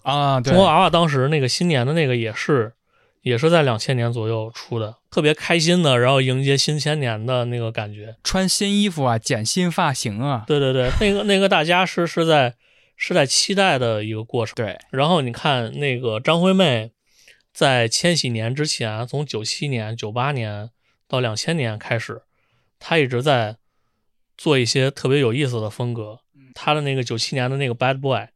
啊，对。中国娃娃当时那个新年的那个也是也是在两千年左右出的，特别开心的，然后迎接新千年的那个感觉。穿新衣服啊，剪新发型啊，对对对，那个那个大家是是在是在期待的一个过程。对，然后你看那个张惠妹，在千禧年之前，从九七年、九八年到两千年开始，她一直在做一些特别有意思的风格。她的那个九七年的那个 Bad Boy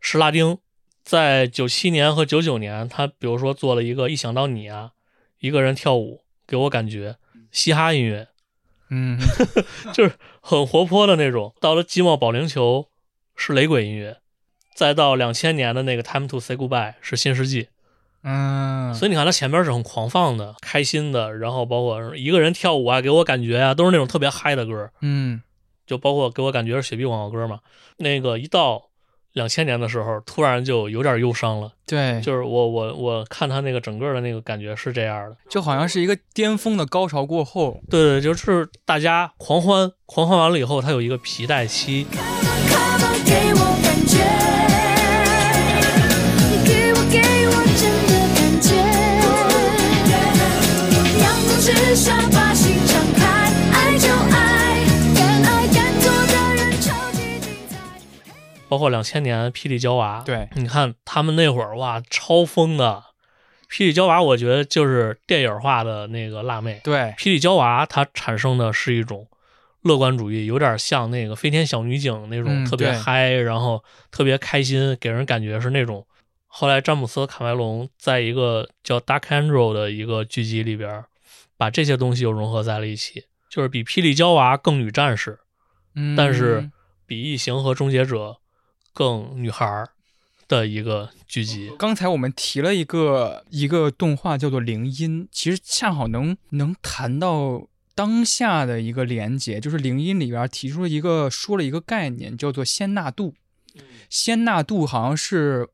是拉丁，在九七年和九九年，他比如说做了一个一想到你啊，一个人跳舞，给我感觉嘻哈音乐，嗯。就是很活泼的那种。到了寂寞保龄球是雷鬼音乐，再到两千年的那个 Time to Say Goodbye 是新世纪，嗯，所以你看他前面是很狂放的、开心的，然后包括一个人跳舞啊，给我感觉啊，都是那种特别嗨的歌，嗯。就包括给我感觉是雪碧广告歌嘛。那个一到两千年的时候，突然就有点忧伤了。对，就是我我我看他那个整个的那个感觉是这样的，就好像是一个巅峰的高潮过后，对对，就是大家狂欢，狂欢完了以后，他有一个皮带期，Come 包括两千年霹雳娇娃，对你看他们那会儿哇，超疯的。霹雳娇娃，我觉得就是电影化的那个辣妹。对，霹雳娇娃它产生的是一种乐观主义，有点像那个飞天小女警那种嗯特别对嗨，然后特别开心，给人感觉是那种。后来詹姆斯卡梅隆在一个叫《Dark Angel》的一个剧集里边，把这些东西又融合在了一起，就是比霹雳娇娃更女战士，嗯但是比异形和终结者更女孩儿的一个剧集。刚才我们提了一个一个动画叫做《铃音》，其实恰好能能谈到当下的一个连接，就是《铃音》里边提出了一个说了一个概念，叫做仙纳度。仙纳度好像是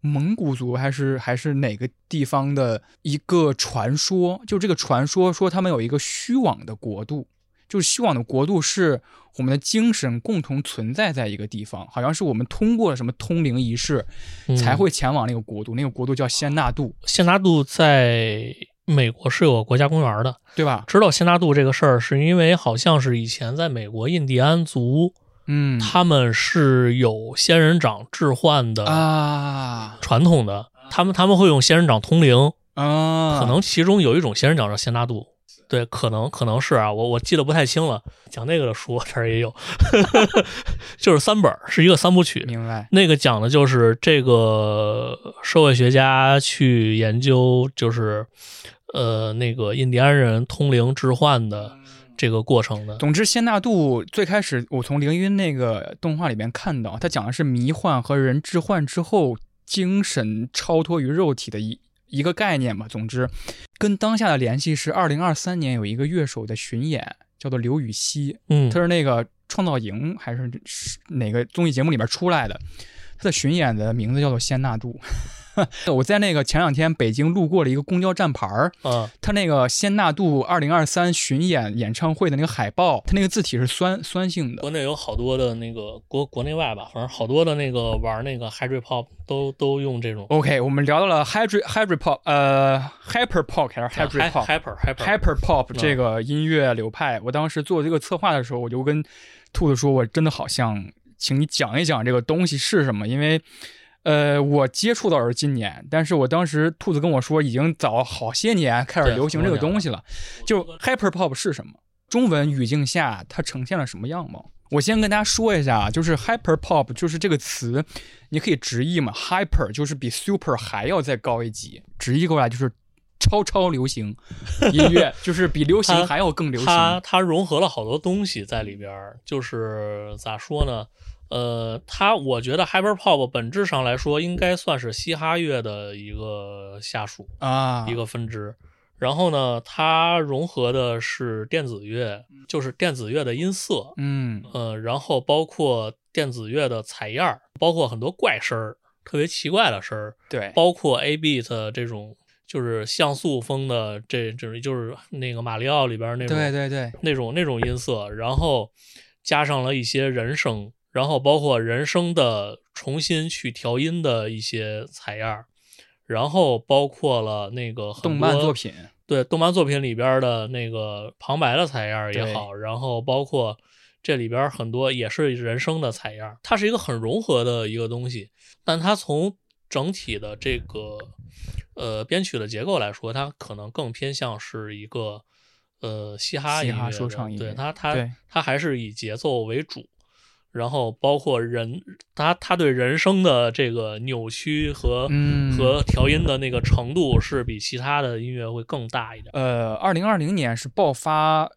蒙古族还是还是哪个地方的一个传说，就这个传说说他们有一个虚妄的国度，就是希望的国度是我们的精神共同存在在一个地方，好像是我们通过了什么通灵仪式，嗯才会前往那个国度，那个国度叫仙纳度，仙纳度在美国是有国家公园的。对吧？知道仙纳度这个事儿，是因为好像是以前在美国印第安族，嗯他们是有仙人掌置换的啊传统的，他们他们会用仙人掌通灵，啊，可能其中有一种仙人掌叫仙纳度。对，可能可能是啊，我我记得不太清了。讲那个的书这儿也有，就是三本，是一个三部曲。明白，那个讲的就是这个社会学家去研究，就是呃那个印第安人通灵置换的这个过程的。总之，仙纳度最开始我从凌云那个动画里面看到，他讲的是迷幻和人置换之后精神超脱于肉体的一一个概念吧。总之，跟当下的联系是二零二三年有一个乐手的巡演，叫做刘禹锡，嗯他是那个创造营还是是哪个综艺节目里边出来的，他的巡演的名字叫做仙纳度。我在那个前两天北京路过了一个公交站牌儿，啊，他那个仙纳度二零二三巡演演唱会的那个海报，它那个字体是酸酸性的。国内有好多的那个国国内外吧，反正好多的那个玩那个 Hybrid Pop 都都用这种 OK，我们聊到了 hybrid hybrid pop，呃，hyper pop 还是 hybrid pop？Hyper Hyper hyper pop 嗯这个音乐流派，我当时做这个策划的时候，我就跟兔子说，我真的好像请你讲一讲这个东西是什么，因为。呃，我接触到是今年，但是我当时兔子跟我说，已经早好些年开始流行这个东西了。就 hyper pop 是什么？中文语境下它呈现了什么样貌？我先跟大家说一下啊，就是 hyper pop，就是这个词，你可以直译嘛，hyper 就是比 super 还要再高一级，直译过来就是超超流行 音乐，就是比流行还要更流行。它它融合了好多东西在里边儿，就是咋说呢？呃，它我觉得 Hyper Pop 本质上来说应该算是嘻哈乐的一个下属，啊，一个分支。然后呢，它融合的是电子乐，就是电子乐的音色，嗯呃，然后包括电子乐的采样儿，包括很多怪声儿，特别奇怪的声儿，对，包括 A beat 这种就是像素风的这这种就是那个马里奥里边那种对对对，那种那种音色，然后加上了一些人声，然后包括人声的重新去调音的一些采样，然后包括了那个很动漫多作品，对动漫作品里边的那个旁白的采样也好，然后包括这里边很多也是人声的采样，它是一个很融合的一个东西，但它从整体的这个呃编曲的结构来说，它可能更偏向是一个呃嘻哈音乐的说唱音乐对它它它还是以节奏为主。然后包括人，他他对人声的这个扭曲和、嗯和调音的那个程度是比其他的音乐会更大一点。呃，二零二零年是爆发，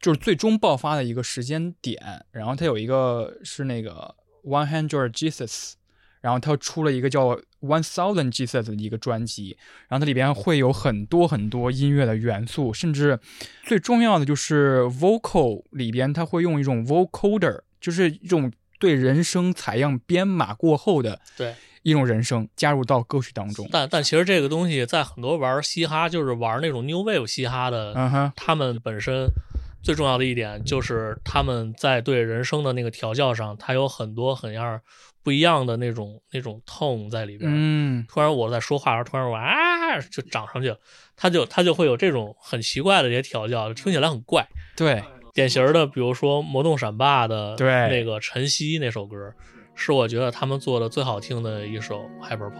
就是最终爆发的一个时间点。然后它有一个是那个 One Hundred Jesus，然后它出了一个叫 One Thousand Jesus 的一个专辑，然后它里边会有很多很多音乐的元素，甚至最重要的就是 vocal 里边，它会用一种 vocoder，就是一种对人生采样编码过后的对，一种人生加入到歌曲当中。但但其实这个东西在很多玩嘻哈，就是玩那种 new wave 嘻哈的，他们本身最重要的一点就是他们在对人生的那个调教上，它有很多很样不一样的那种那种 tone 在里边。嗯，突然我在说话的时候，突然我啊就涨上去了，它就他就会有这种很奇怪的这些调教，听起来很怪。对，典型的，比如说《魔动闪霸》的那个《晨曦》那首歌，是我觉得他们做的最好听的一首 hyper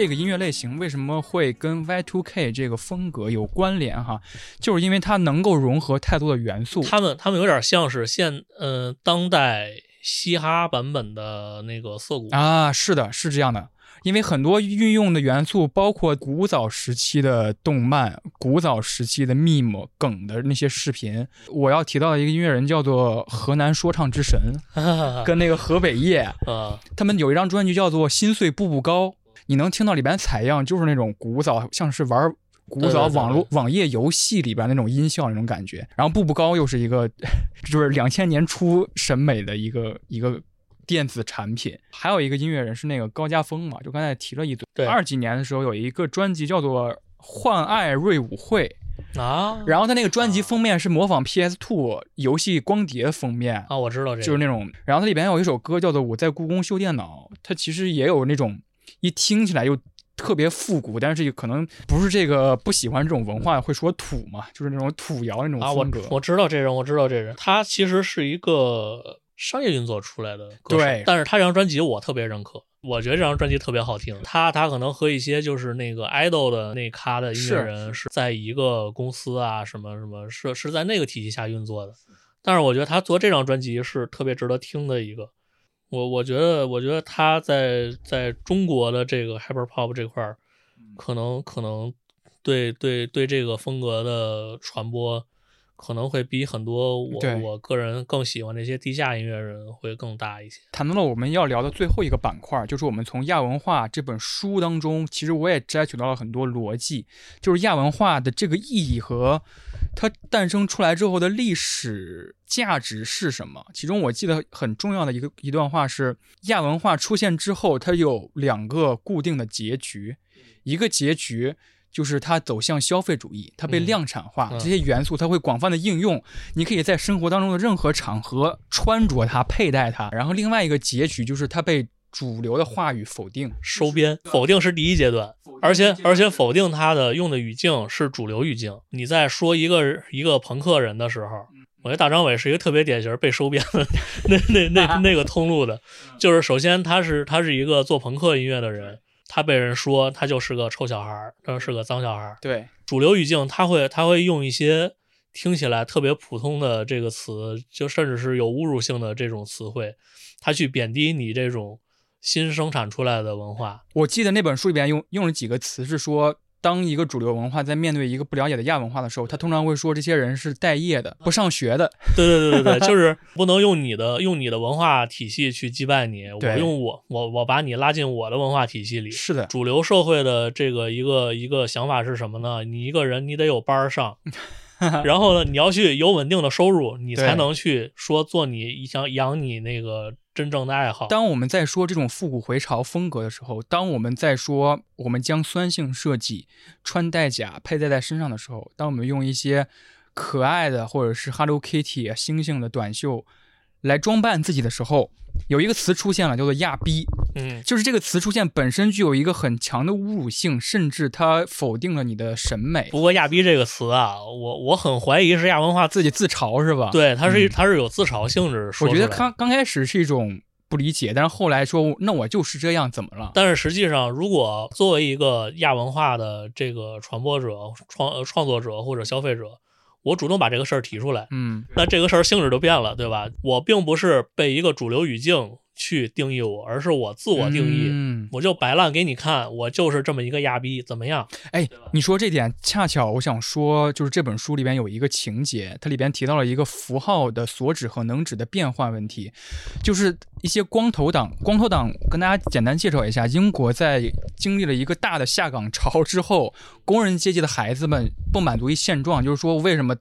这个音乐类型为什么会跟 Y2K 这个风格有关联哈？就是因为它能够融合太多的元素。他们他们有点像是现呃当代嘻哈版本的那个涩谷啊，是的，是这样的。因为很多运用的元素，包括古早时期的动漫、古早时期的 meme 梗的那些视频。我要提到的一个音乐人叫做河南说唱之神，跟那个河北叶，啊，他们有一张专辑叫做《心碎步步高》，你能听到里边采样就是那种古早，像是玩古早网络网页游戏里边那种音效那种感觉。然后步步高又是一个，就是两千年初审美的一个一个电子产品。还有一个音乐人是那个高家峰嘛，就刚才提了一嘴。对二几年的时候有一个专辑叫做《幻爱瑞舞会》，啊然后他那个专辑封面是模仿 PS Two 游戏光碟封面，啊，我知道这个，就是那种，然后它里边有一首歌叫做《我在故宫修电脑》，它其实也有那种一听起来又特别复古，但是可能不是这个不喜欢这种文化会说土嘛，就是那种土窑那种啊，我风格。我知道这人，我知道这人，他其实是一个商业运作出来的歌手，对但是他这张专辑我特别认可，我觉得这张专辑特别好听。他他可能和一些就是那个 idol 的那咖的音乐人是在一个公司啊，什么什么是是在那个体系下运作的，但是我觉得他做这张专辑是特别值得听的一个。我我觉得，我觉得他在在中国的这个 hyper pop 这块儿，可能可能对对对这个风格的传播，可能会比很多我我个人更喜欢那些地下音乐人会更大一些。谈到了我们要聊的最后一个板块，就是我们从亚文化这本书当中，其实我也摘取到了很多逻辑，就是亚文化的这个意义和它诞生出来之后的历史价值是什么。其中我记得很重要的一个一段话是，亚文化出现之后，它有两个固定的结局，一个结局。就是它走向消费主义，它被嗯量产化，嗯这些元素它会广泛的应用，你可以在生活当中的任何场合穿着它、佩戴它。然后另外一个结局就是它被主流的话语否定。收编否定是第一阶段，而且而且否定它的用的语境是主流语境。你在说一个一个朋克人的时候，我觉得大张伟是一个特别典型被收编的 那那那那个通路的，就是首先他是他是一个做朋克音乐的人，他被人说他就是个臭小孩儿，他是个脏小孩儿。对，主流语境他会他会用一些听起来特别普通的这个词，就甚至是有侮辱性的这种词汇，他去贬低你这种新生产出来的文化。我记得那本书里边用用了几个词，是说当一个主流文化在面对一个不了解的亚文化的时候，他通常会说这些人是待业的、不上学的。对对对对对，就是不能用你的用你的文化体系去击败你，我对用我我我把你拉进我的文化体系里。是的，主流社会的这个一个一个想法是什么呢？你一个人你得有班儿上，然后呢，你要去有稳定的收入，你才能去说做你想养你那个真正的爱好。当我们在说这种复古回潮风格的时候，当我们在说我们将酸性设计穿戴甲佩戴在身上的时候，当我们用一些可爱的或者是 Hello Kitty 啊星星的短袖来装扮自己的时候，有一个词出现了，叫做“亚逼”。嗯，就是这个词出现本身具有一个很强的侮辱性，甚至它否定了你的审美，不过“亚逼”这个词啊，我我很怀疑是亚文化自自己自嘲是吧？，对它是嗯它是有自嘲性质我。觉得刚刚开始是一种不理解，但是后来说那我就是这样，怎么了？但是实际上，如果作为一个亚文化的这个传播者、创呃创作者或者消费者，我主动把这个事儿提出来，嗯，那这个事儿性质就变了，对吧？我并不是被一个主流语境去定义我，而是我自我定义。嗯，我就摆烂给你看，我就是这么一个亚逼，怎么样？哎，你说这点，恰巧我想说，就是这本书里边有一个情节，它里边提到了一个符号的所指和能指的变换问题，就是一些光头党，光头党跟大家简单介绍一下，英国在经历了一个大的下岗潮之后，工人阶级的孩子们不满足于现状，就是说为什么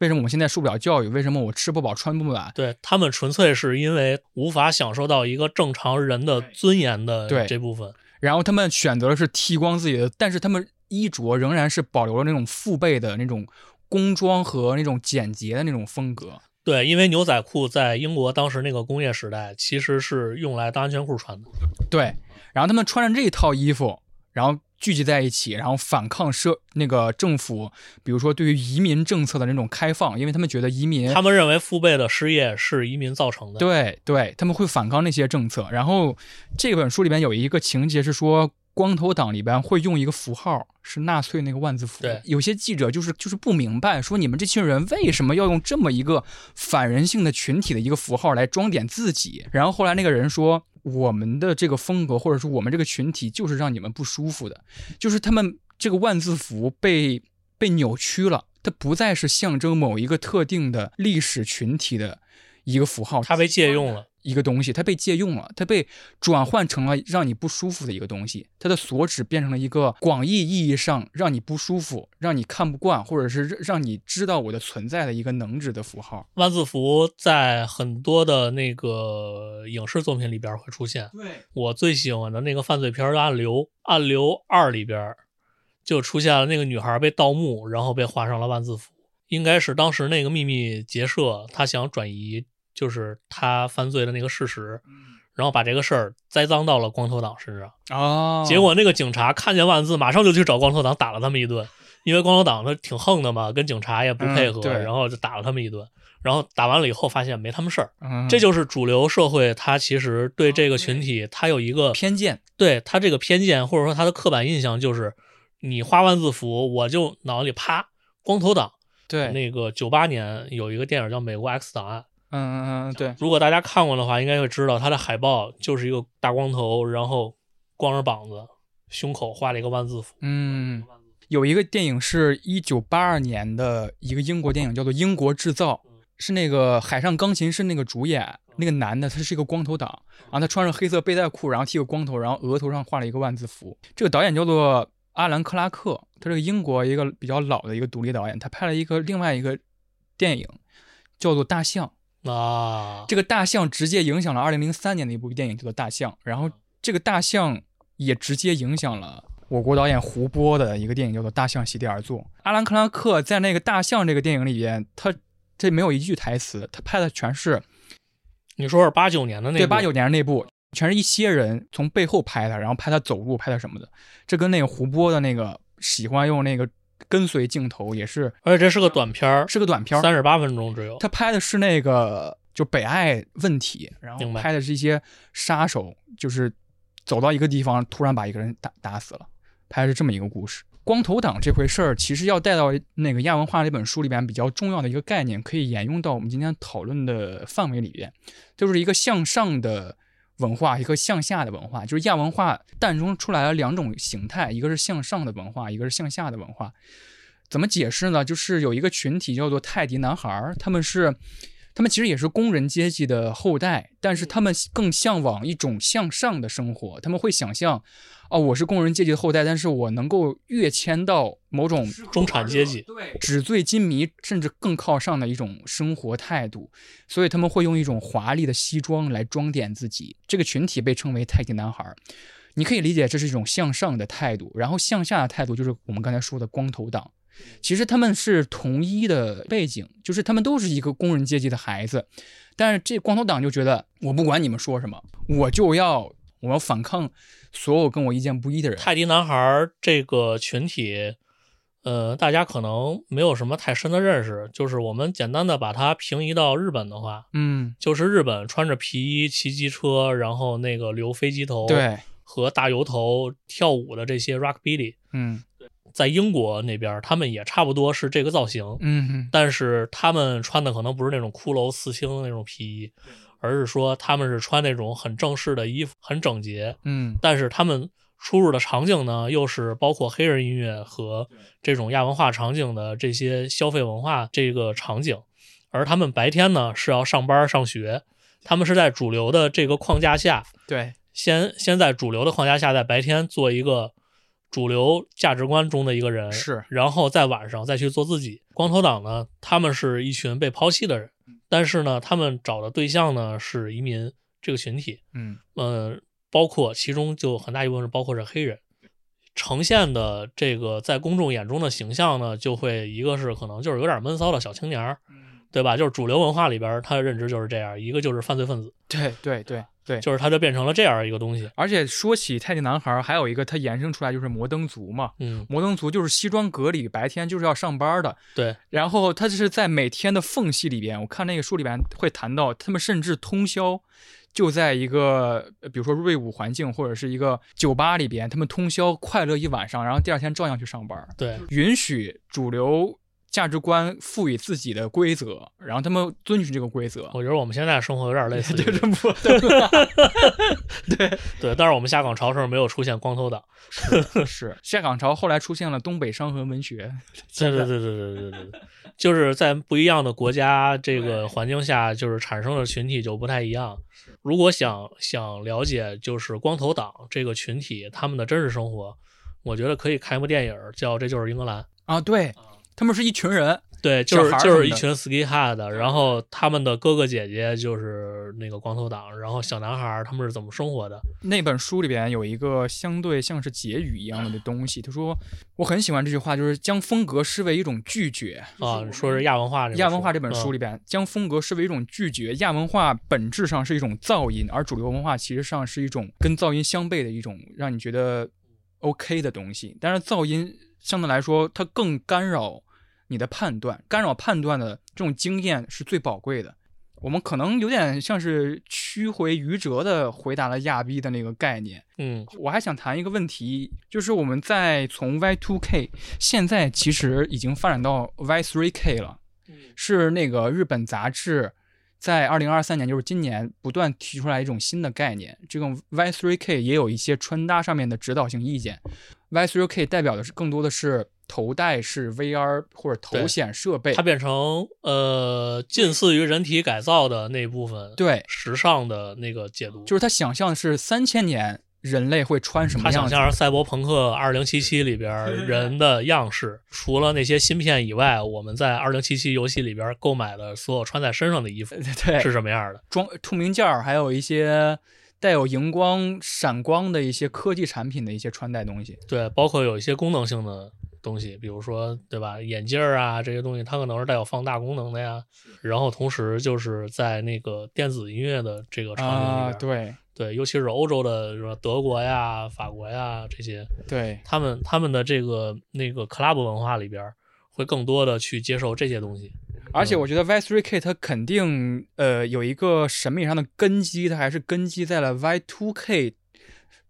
为什么我们现在受不了教育，为什么我吃不饱穿不暖，对他们纯粹是因为无法享受到一个正常人的尊严的对这部分。然后他们选择的是剃光自己的，但是他们衣着仍然是保留了那种父辈的那种工装和那种简洁的那种风格。对，因为牛仔裤在英国当时那个工业时代其实是用来当安全裤穿的。对，然后他们穿着这一套衣服，然后聚集在一起，然后反抗社那个政府，比如说对于移民政策的那种开放，因为他们觉得移民他们认为父辈的失业是移民造成的。对对，他们会反抗那些政策。然后这本书里边有一个情节是说，光头党里边会用一个符号，是纳粹那个万字符。对有些记者就是就是不明白，说你们这群人为什么要用这么一个反人性的群体的一个符号来装点自己？然后后来那个人说，我们的这个风格或者说我们这个群体就是让你们不舒服的，就是他们这个万字符被被扭曲了，它不再是象征某一个特定的历史群体的一个符号，它被借用了。一个东西，它被借用了，它被转换成了让你不舒服的一个东西，它的所指变成了一个广义意义上让你不舒服、让你看不惯，或者是让让你知道我的存在的一个能指的符号。万字符在很多的那个影视作品里边会出现。对，我最喜欢的那个犯罪片《暗流》，《暗流二》里边就出现了那个女孩被盗墓，然后被画上了万字符，应该是当时那个秘密结社他想转移，就是他犯罪的那个事实，然后把这个事儿栽赃到了光头党身上。哦，结果那个警察看见万字，马上就去找光头党打了他们一顿，因为光头党他挺横的嘛，跟警察也不配合，然后就打了他们一顿。然后打完了以后，发现没他们事儿，嗯这就是主流社会，他其实对这个群体，他有一个偏见。对他这个偏见，或者说他的刻板印象，就是你画万字符，我就脑子里啪，光头党。对，那个九八年有一个电影叫《美国 X 档案》，嗯嗯嗯，对，如果大家看过的话，应该会知道他的海报就是一个大光头，然后光着膀子，胸口画了一个万字符。嗯，有一个电影是一九八二年的一个英国电影，叫做《英国制造》，是那个海上钢琴师那个主演，那个男的他是一个光头党，然后他穿着黑色背带裤，然后剃个光头，然后额头上画了一个万字符。这个导演叫做阿兰克拉克，他是个英国一个比较老的一个独立导演，他拍了一个另外一个电影叫做《大象》。啊，这个大象直接影响了二零零三年的一部电影，叫做《大象》，然后这个大象也直接影响了我国导演胡波的一个电影，叫做《大象席地而坐》。阿兰克拉克在那个《大象》这个电影里边，他这没有一句台词，他拍的全是你说是八九年的那部对八九年那部，全是一些人从背后拍他，然后拍他走路，拍他什么的。这跟那个胡波的那个喜欢用那个跟随镜头也是而且这是个短片儿，是个短片儿，三十八分钟只有。他拍的是那个就北爱问题，然后拍的是一些杀手，就是走到一个地方突然把一个人打打死了，拍的是这么一个故事。光头党这回事儿，其实要带到那个亚文化这本书里边比较重要的一个概念，可以沿用到我们今天讨论的范围里边，就是一个向上的文化，一个向下的文化。就是亚文化诞生出来了两种形态，一个是向上的文化，一个是向下的文化。怎么解释呢？就是有一个群体叫做泰迪男孩，他们是，他们其实也是工人阶级的后代，但是他们更向往一种向上的生活。他们会想象，哦，我是工人阶级的后代，但是我能够跃迁到某种中产阶级，对纸醉金迷，甚至更靠上的一种生活态度。所以他们会用一种华丽的西装来装点自己。这个群体被称为泰迪男孩。你可以理解这是一种向上的态度，然后向下的态度就是我们刚才说的光头党。其实他们是同一的背景，就是他们都是一个工人阶级的孩子，但是这光头党就觉得我不管你们说什么，我就要我要反抗所有跟我意见不一的人。泰迪男孩儿这个群体，呃，大家可能没有什么太深的认识，就是我们简单的把它平移到日本的话，嗯，就是日本穿着皮衣骑机车，然后那个留飞机头，对，和大油头跳舞的这些 rockabilly，嗯在英国那边他们也差不多是这个造型，嗯但是他们穿的可能不是那种骷髅刺青的那种皮衣，而是说他们是穿那种很正式的衣服，很整洁，嗯。但是他们出入的场景呢，又是包括黑人音乐和这种亚文化场景的这些消费文化这个场景，而他们白天呢是要上班上学，他们是在主流的这个框架下，对，先先在主流的框架下，在白天做一个主流价值观中的一个人，是然后在晚上再去做自己。光头党呢，他们是一群被抛弃的人，但是呢，他们找的对象呢是移民这个群体，嗯呃，包括其中就很大一部分是包括是黑人，呈现的这个在公众眼中的形象呢，就会一个是可能就是有点闷骚的小青年儿，对吧？就是主流文化里边儿他的认知就是这样，一个就是犯罪分子，对对对对。就是它就变成了这样一个东西。而且说起泰迪男孩，还有一个它延伸出来就是摩登族嘛，嗯，摩登族就是西装革履，白天就是要上班的。对，然后他就是在每天的缝隙里边，我看那个书里边会谈到，他们甚至通宵就在一个，呃比如说瑞舞环境或者是一个酒吧里边，他们通宵快乐一晚上，然后第二天照样去上班，对，允许主流价值观赋予自己的规则，然后他们遵循这个规则。我觉得我们现在生活有点类似，对这对对对，但是我们下岗潮时候没有出现光头党，是 下岗潮后来出现了东北伤痕文学，对对对对对对对，就是在不一样的国家这个环境下，就是产生的群体就不太一样。如果想想了解就是光头党这个群体他们的真实生活，我觉得可以开部电影叫《这就是英格兰》啊，对。他们是一群人，对，就是就是一群 ski head，然后他们的哥哥姐姐就是那个光头党，然后小男孩儿他们是怎么生活的？那本书里边有一个相对像是结语一样的东西，他说我很喜欢这句话，就是将风格视为一种拒绝。啊，说是亚文化这？亚文化这本书嗯里边，将风格视为一种拒绝。亚文化本质上是一种噪音，而主流文化其实上是一种跟噪音相悖的一种让你觉得 OK 的东西。但是噪音相对来说，它更干扰你的判断，干扰判断的这种经验是最宝贵的。我们可能有点像是曲回余折的回答了亚逼的那个概念。嗯我还想谈一个问题，就是我们在从 Y2K 现在其实已经发展到 Y3K 了，是那个日本杂志在二零二三年，就是今年不断提出来一种新的概念，这种 Y3K 也有一些穿搭上面的指导性意见。Y3K 代表的是更多的是头戴式 VR 或者头显设备它，变成呃近似于人体改造的那部分，对，时尚的那个解读，就是他想象的是三千年人类会穿什么他想，象是赛博朋克二零七七里边人的样式，除了那些芯片以外，我们在二零七七游戏里边购买的所有穿在身上的衣服对，是什么样的？装透明件儿，还有一些带有荧光、闪光的一些科技产品的一些穿戴东西。对，包括有一些功能性的东西，比如说对吧，眼镜儿啊这些东西，它可能是带有放大功能的呀。然后同时就是在那个电子音乐的这个场景里边，啊，对对，尤其是欧洲的，什么德国呀、法国呀这些，对，他们他们的这个那个 club 文化里边儿，会更多的去接受这些东西。而且我觉得 Y3K 它肯定呃有一个审美上的根基，它还是根基在了 Y2K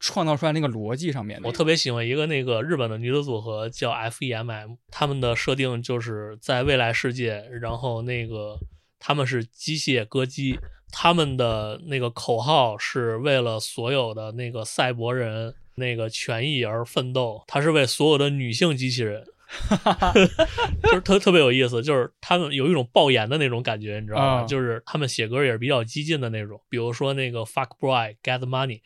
创造出来那个逻辑上面的。我特别喜欢一个那个日本的女子组合叫 FEMM，他们的设定就是在未来世界，然后那个他们是机械歌姬，他们的那个口号是为了所有的那个赛博人那个权益而奋斗，他是为所有的女性机器人。就是特特别有意思，就是他们有一种爆言的那种感觉，你知道吗？啊就是他们写歌也是比较激进的那种，比如说那个 “fuck boy get money”，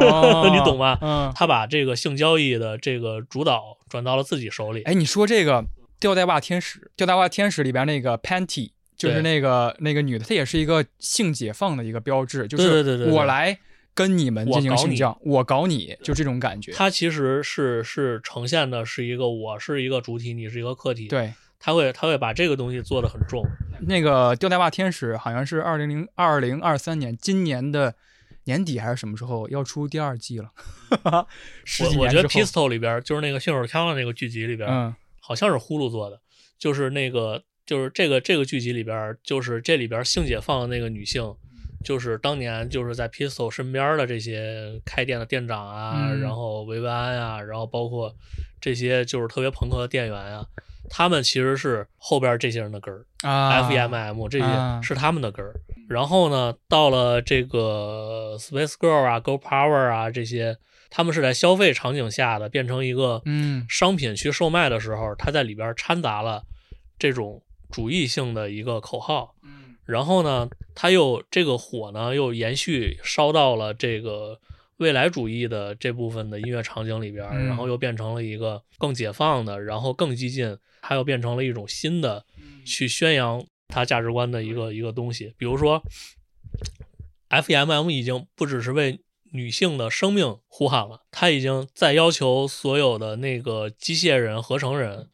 哦 你懂吗？嗯，他把这个性交易的这个主导转到了自己手里。哎，你说这个吊带袜天使，吊带袜天使里边那个 Panty，就是那个那个女的，她也是一个性解放的一个标志，就是我来跟你们进行性交，我搞你，就这种感觉。它其实是是呈现的是一个我是一个主体，你是一个客体。，对，他会他会把这个东西做得很重。那个吊带袜天使好像是二零零二零二三年今年的年底还是什么时候要出第二季了？十几我我觉得 Pistol 里边就是那个信手枪的那个剧集里边，嗯，好像是呼噜做的，就是那个就是这个这个剧集里边儿，就是这里边儿性解放的那个女性。就是当年就是在 Pistol 身边的这些开店的店长啊，嗯然后维维安啊，然后包括这些就是特别朋克的店员啊，他们其实是后边这些人的根儿。啊 FEMM 这啊些是他们的根儿。然后呢，到了这个 Space Girl 啊、Go Power 啊这些，他们是在消费场景下的变成一个嗯商品去售卖的时候，它在里边掺杂了这种主义性的一个口号。嗯然后呢，它又这个火呢又延续烧到了这个未来主义的这部分的音乐场景里边然后又变成了一个更解放的，然后更激进，它又变成了一种新的去宣扬它价值观的一个一个东西。比如说，FEMM 已经不只是为女性的生命呼喊了，它已经在要求所有的那个机械人、合成人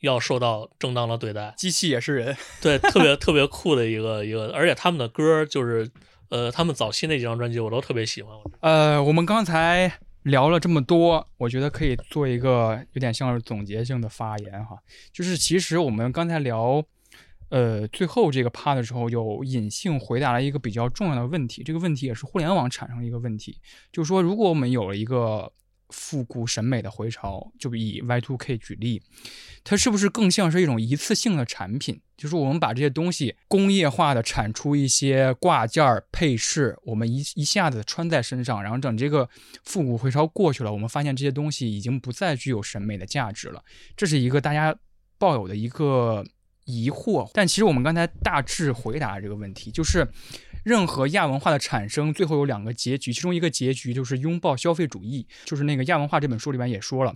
要受到正当的对待。机器也是人，对，特别 特别酷的一个一个，而且他们的歌就是，呃，他们早期那几张专辑我都特别喜欢。呃，我们刚才聊了这么多，我觉得可以做一个有点像是总结性的发言哈，就是其实我们刚才聊，呃，最后这个趴的时候，有隐性回答了一个比较重要的问题，这个问题也是互联网产生的一个问题，就是说，如果我们有了一个复古审美的回潮，就以 Y2K 举例，它是不是更像是一种一次性的产品？就是我们把这些东西工业化的产出一些挂件儿、配饰，我们一一下子穿在身上，然后等这个复古回潮过去了，我们发现这些东西已经不再具有审美的价值了。这是一个大家抱有的一个疑惑。但其实我们刚才大致回答这个问题，就是任何亚文化的产生，最后有两个结局，其中一个结局就是拥抱消费主义，就是那个亚文化这本书里边也说了。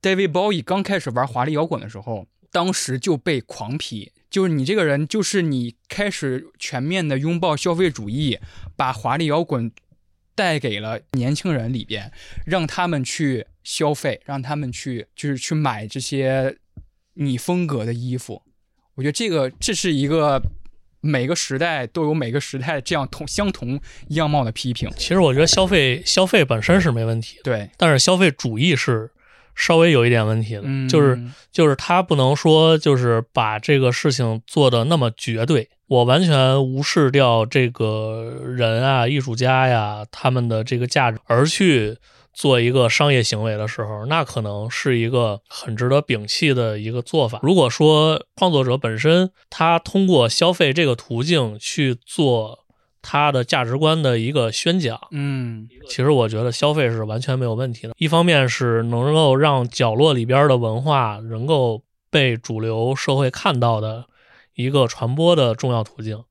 David Bowie 刚开始玩华丽摇滚的时候，当时就被狂批，就是你这个人，就是你开始全面的拥抱消费主义，把华丽摇滚带给了年轻人里边，让他们去消费，让他们去就是去买这些你风格的衣服。我觉得这个这是一个每个时代都有每个时代这样同相同样貌的批评。其实我觉得消费消费本身是没问题，对，但是消费主义是稍微有一点问题的，嗯，就是就是他不能说就是把这个事情做的那么绝对，我完全无视掉这个人啊、艺术家呀他们的这个价值，而去做一个商业行为的时候，那可能是一个很值得摒弃的一个做法。如果说创作者本身他通过消费这个途径去做他的价值观的一个宣讲，嗯其实我觉得消费是完全没有问题的。一方面是能够让角落里边的文化能够被主流社会看到的一个传播的重要途径，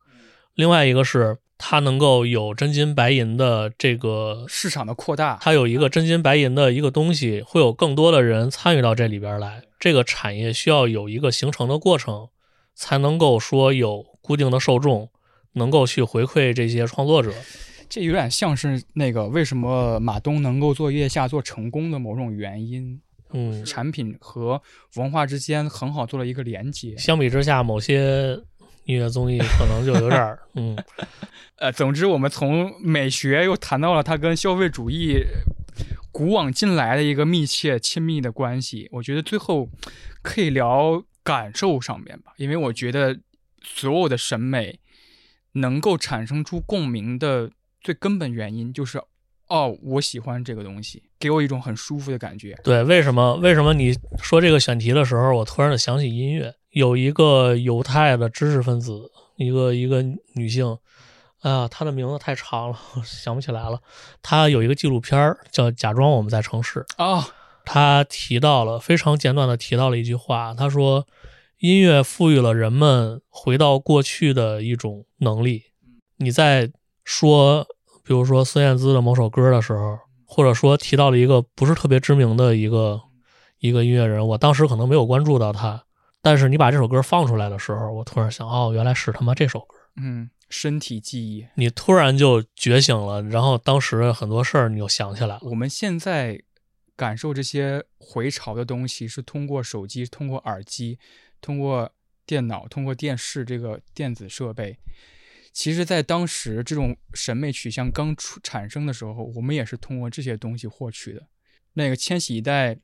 另外一个是它能够有真金白银的这个，市场的扩大，它有一个真金白银的一个东西，会有更多的人参与到这里边来。这个产业需要有一个形成的过程，才能够说有固定的受众，能够去回馈这些创作者。这有点像是那个为什么马东能够做月下做成功的某种原因。嗯，产品和文化之间很好做了一个连接。相比之下，某些音乐综艺可能就有点儿，嗯，呃，总之我们从美学又谈到了它跟消费主义古往今来的一个密切亲密的关系。我觉得最后可以聊感受上面吧，因为我觉得所有的审美能够产生出共鸣的最根本原因就是，哦，我喜欢这个东西，给我一种很舒服的感觉。对，为什么？为什么你说这个选题的时候，我突然的想起音乐？有一个犹太的知识分子，一个一个女性，哎呀，她的名字太长了，想不起来了。她有一个纪录片叫《假装我们在城市》，啊、她提到了非常简短的提到了一句话，她说：“音乐赋予了人们回到过去的一种能力。”你在说，比如说孙燕姿的某首歌的时候，或者说提到了一个不是特别知名的一个一个音乐人，我当时可能没有关注到他，但是你把这首歌放出来的时候，我突然想，哦，原来是他妈这首歌。嗯，身体记忆。你突然就觉醒了，然后当时很多事儿你又想起来了。我们现在感受这些回潮的东西，是通过手机、通过耳机、通过电脑、通过电视这个电子设备。其实，在当时这种审美取向刚出产生的时候，我们也是通过这些东西获取的。那个千禧一代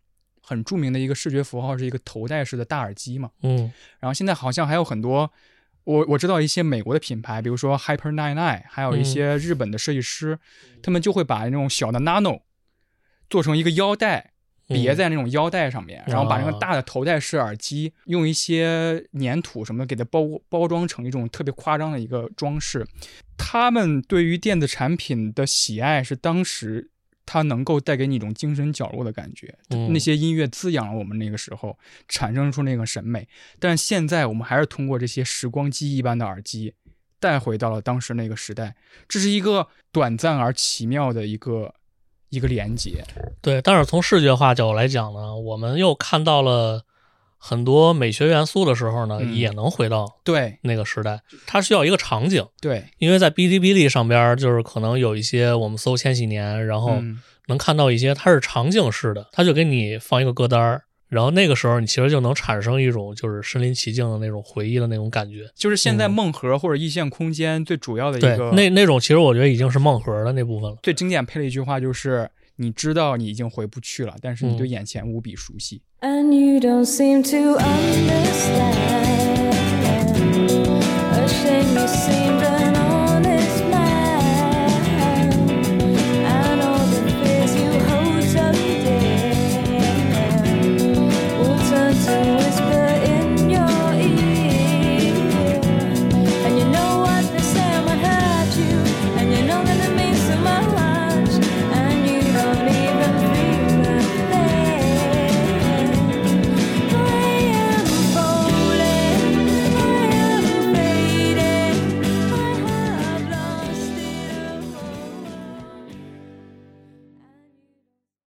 很著名的一个视觉符号是一个头戴式的大耳机嘛。嗯然后现在好像还有很多，我我知道一些美国的品牌，比如说 Hyper Nine Nine，还有一些日本的设计师，他们就会把那种小的 Nano 做成一个腰带。别在那种腰带上面，然后把那个大的头戴式耳机用一些粘土什么的给它包包装成一种特别夸张的一个装饰。他们对于电子产品的喜爱是当时它能够带给你一种精神角落的感觉，嗯那些音乐滋养了我们那个时候，产生出那个审美。但现在我们还是通过这些时光机一般的耳机，带回到了当时那个时代。这是一个短暂而奇妙的一个一个连接。对，但是从视觉化角度来讲呢，我们又看到了很多美学元素的时候呢，嗯也能回到对那个时代。它需要一个场景，对，因为在哔哩哔哩上边儿，就是可能有一些我们搜千禧年，然后嗯能看到一些它是场景式的，它就给你放一个歌单儿，然后那个时候你其实就能产生一种就是身临其境的那种回忆的那种感觉。就是现在嗯梦盒或者异线空间最主要的一对个，那那种其实我觉得已经是梦核的那部分了。最经典配了一句话，就是你知道你已经回不去了，但是你对嗯眼前无比熟悉。And you don't seem to understand. A shame you seem to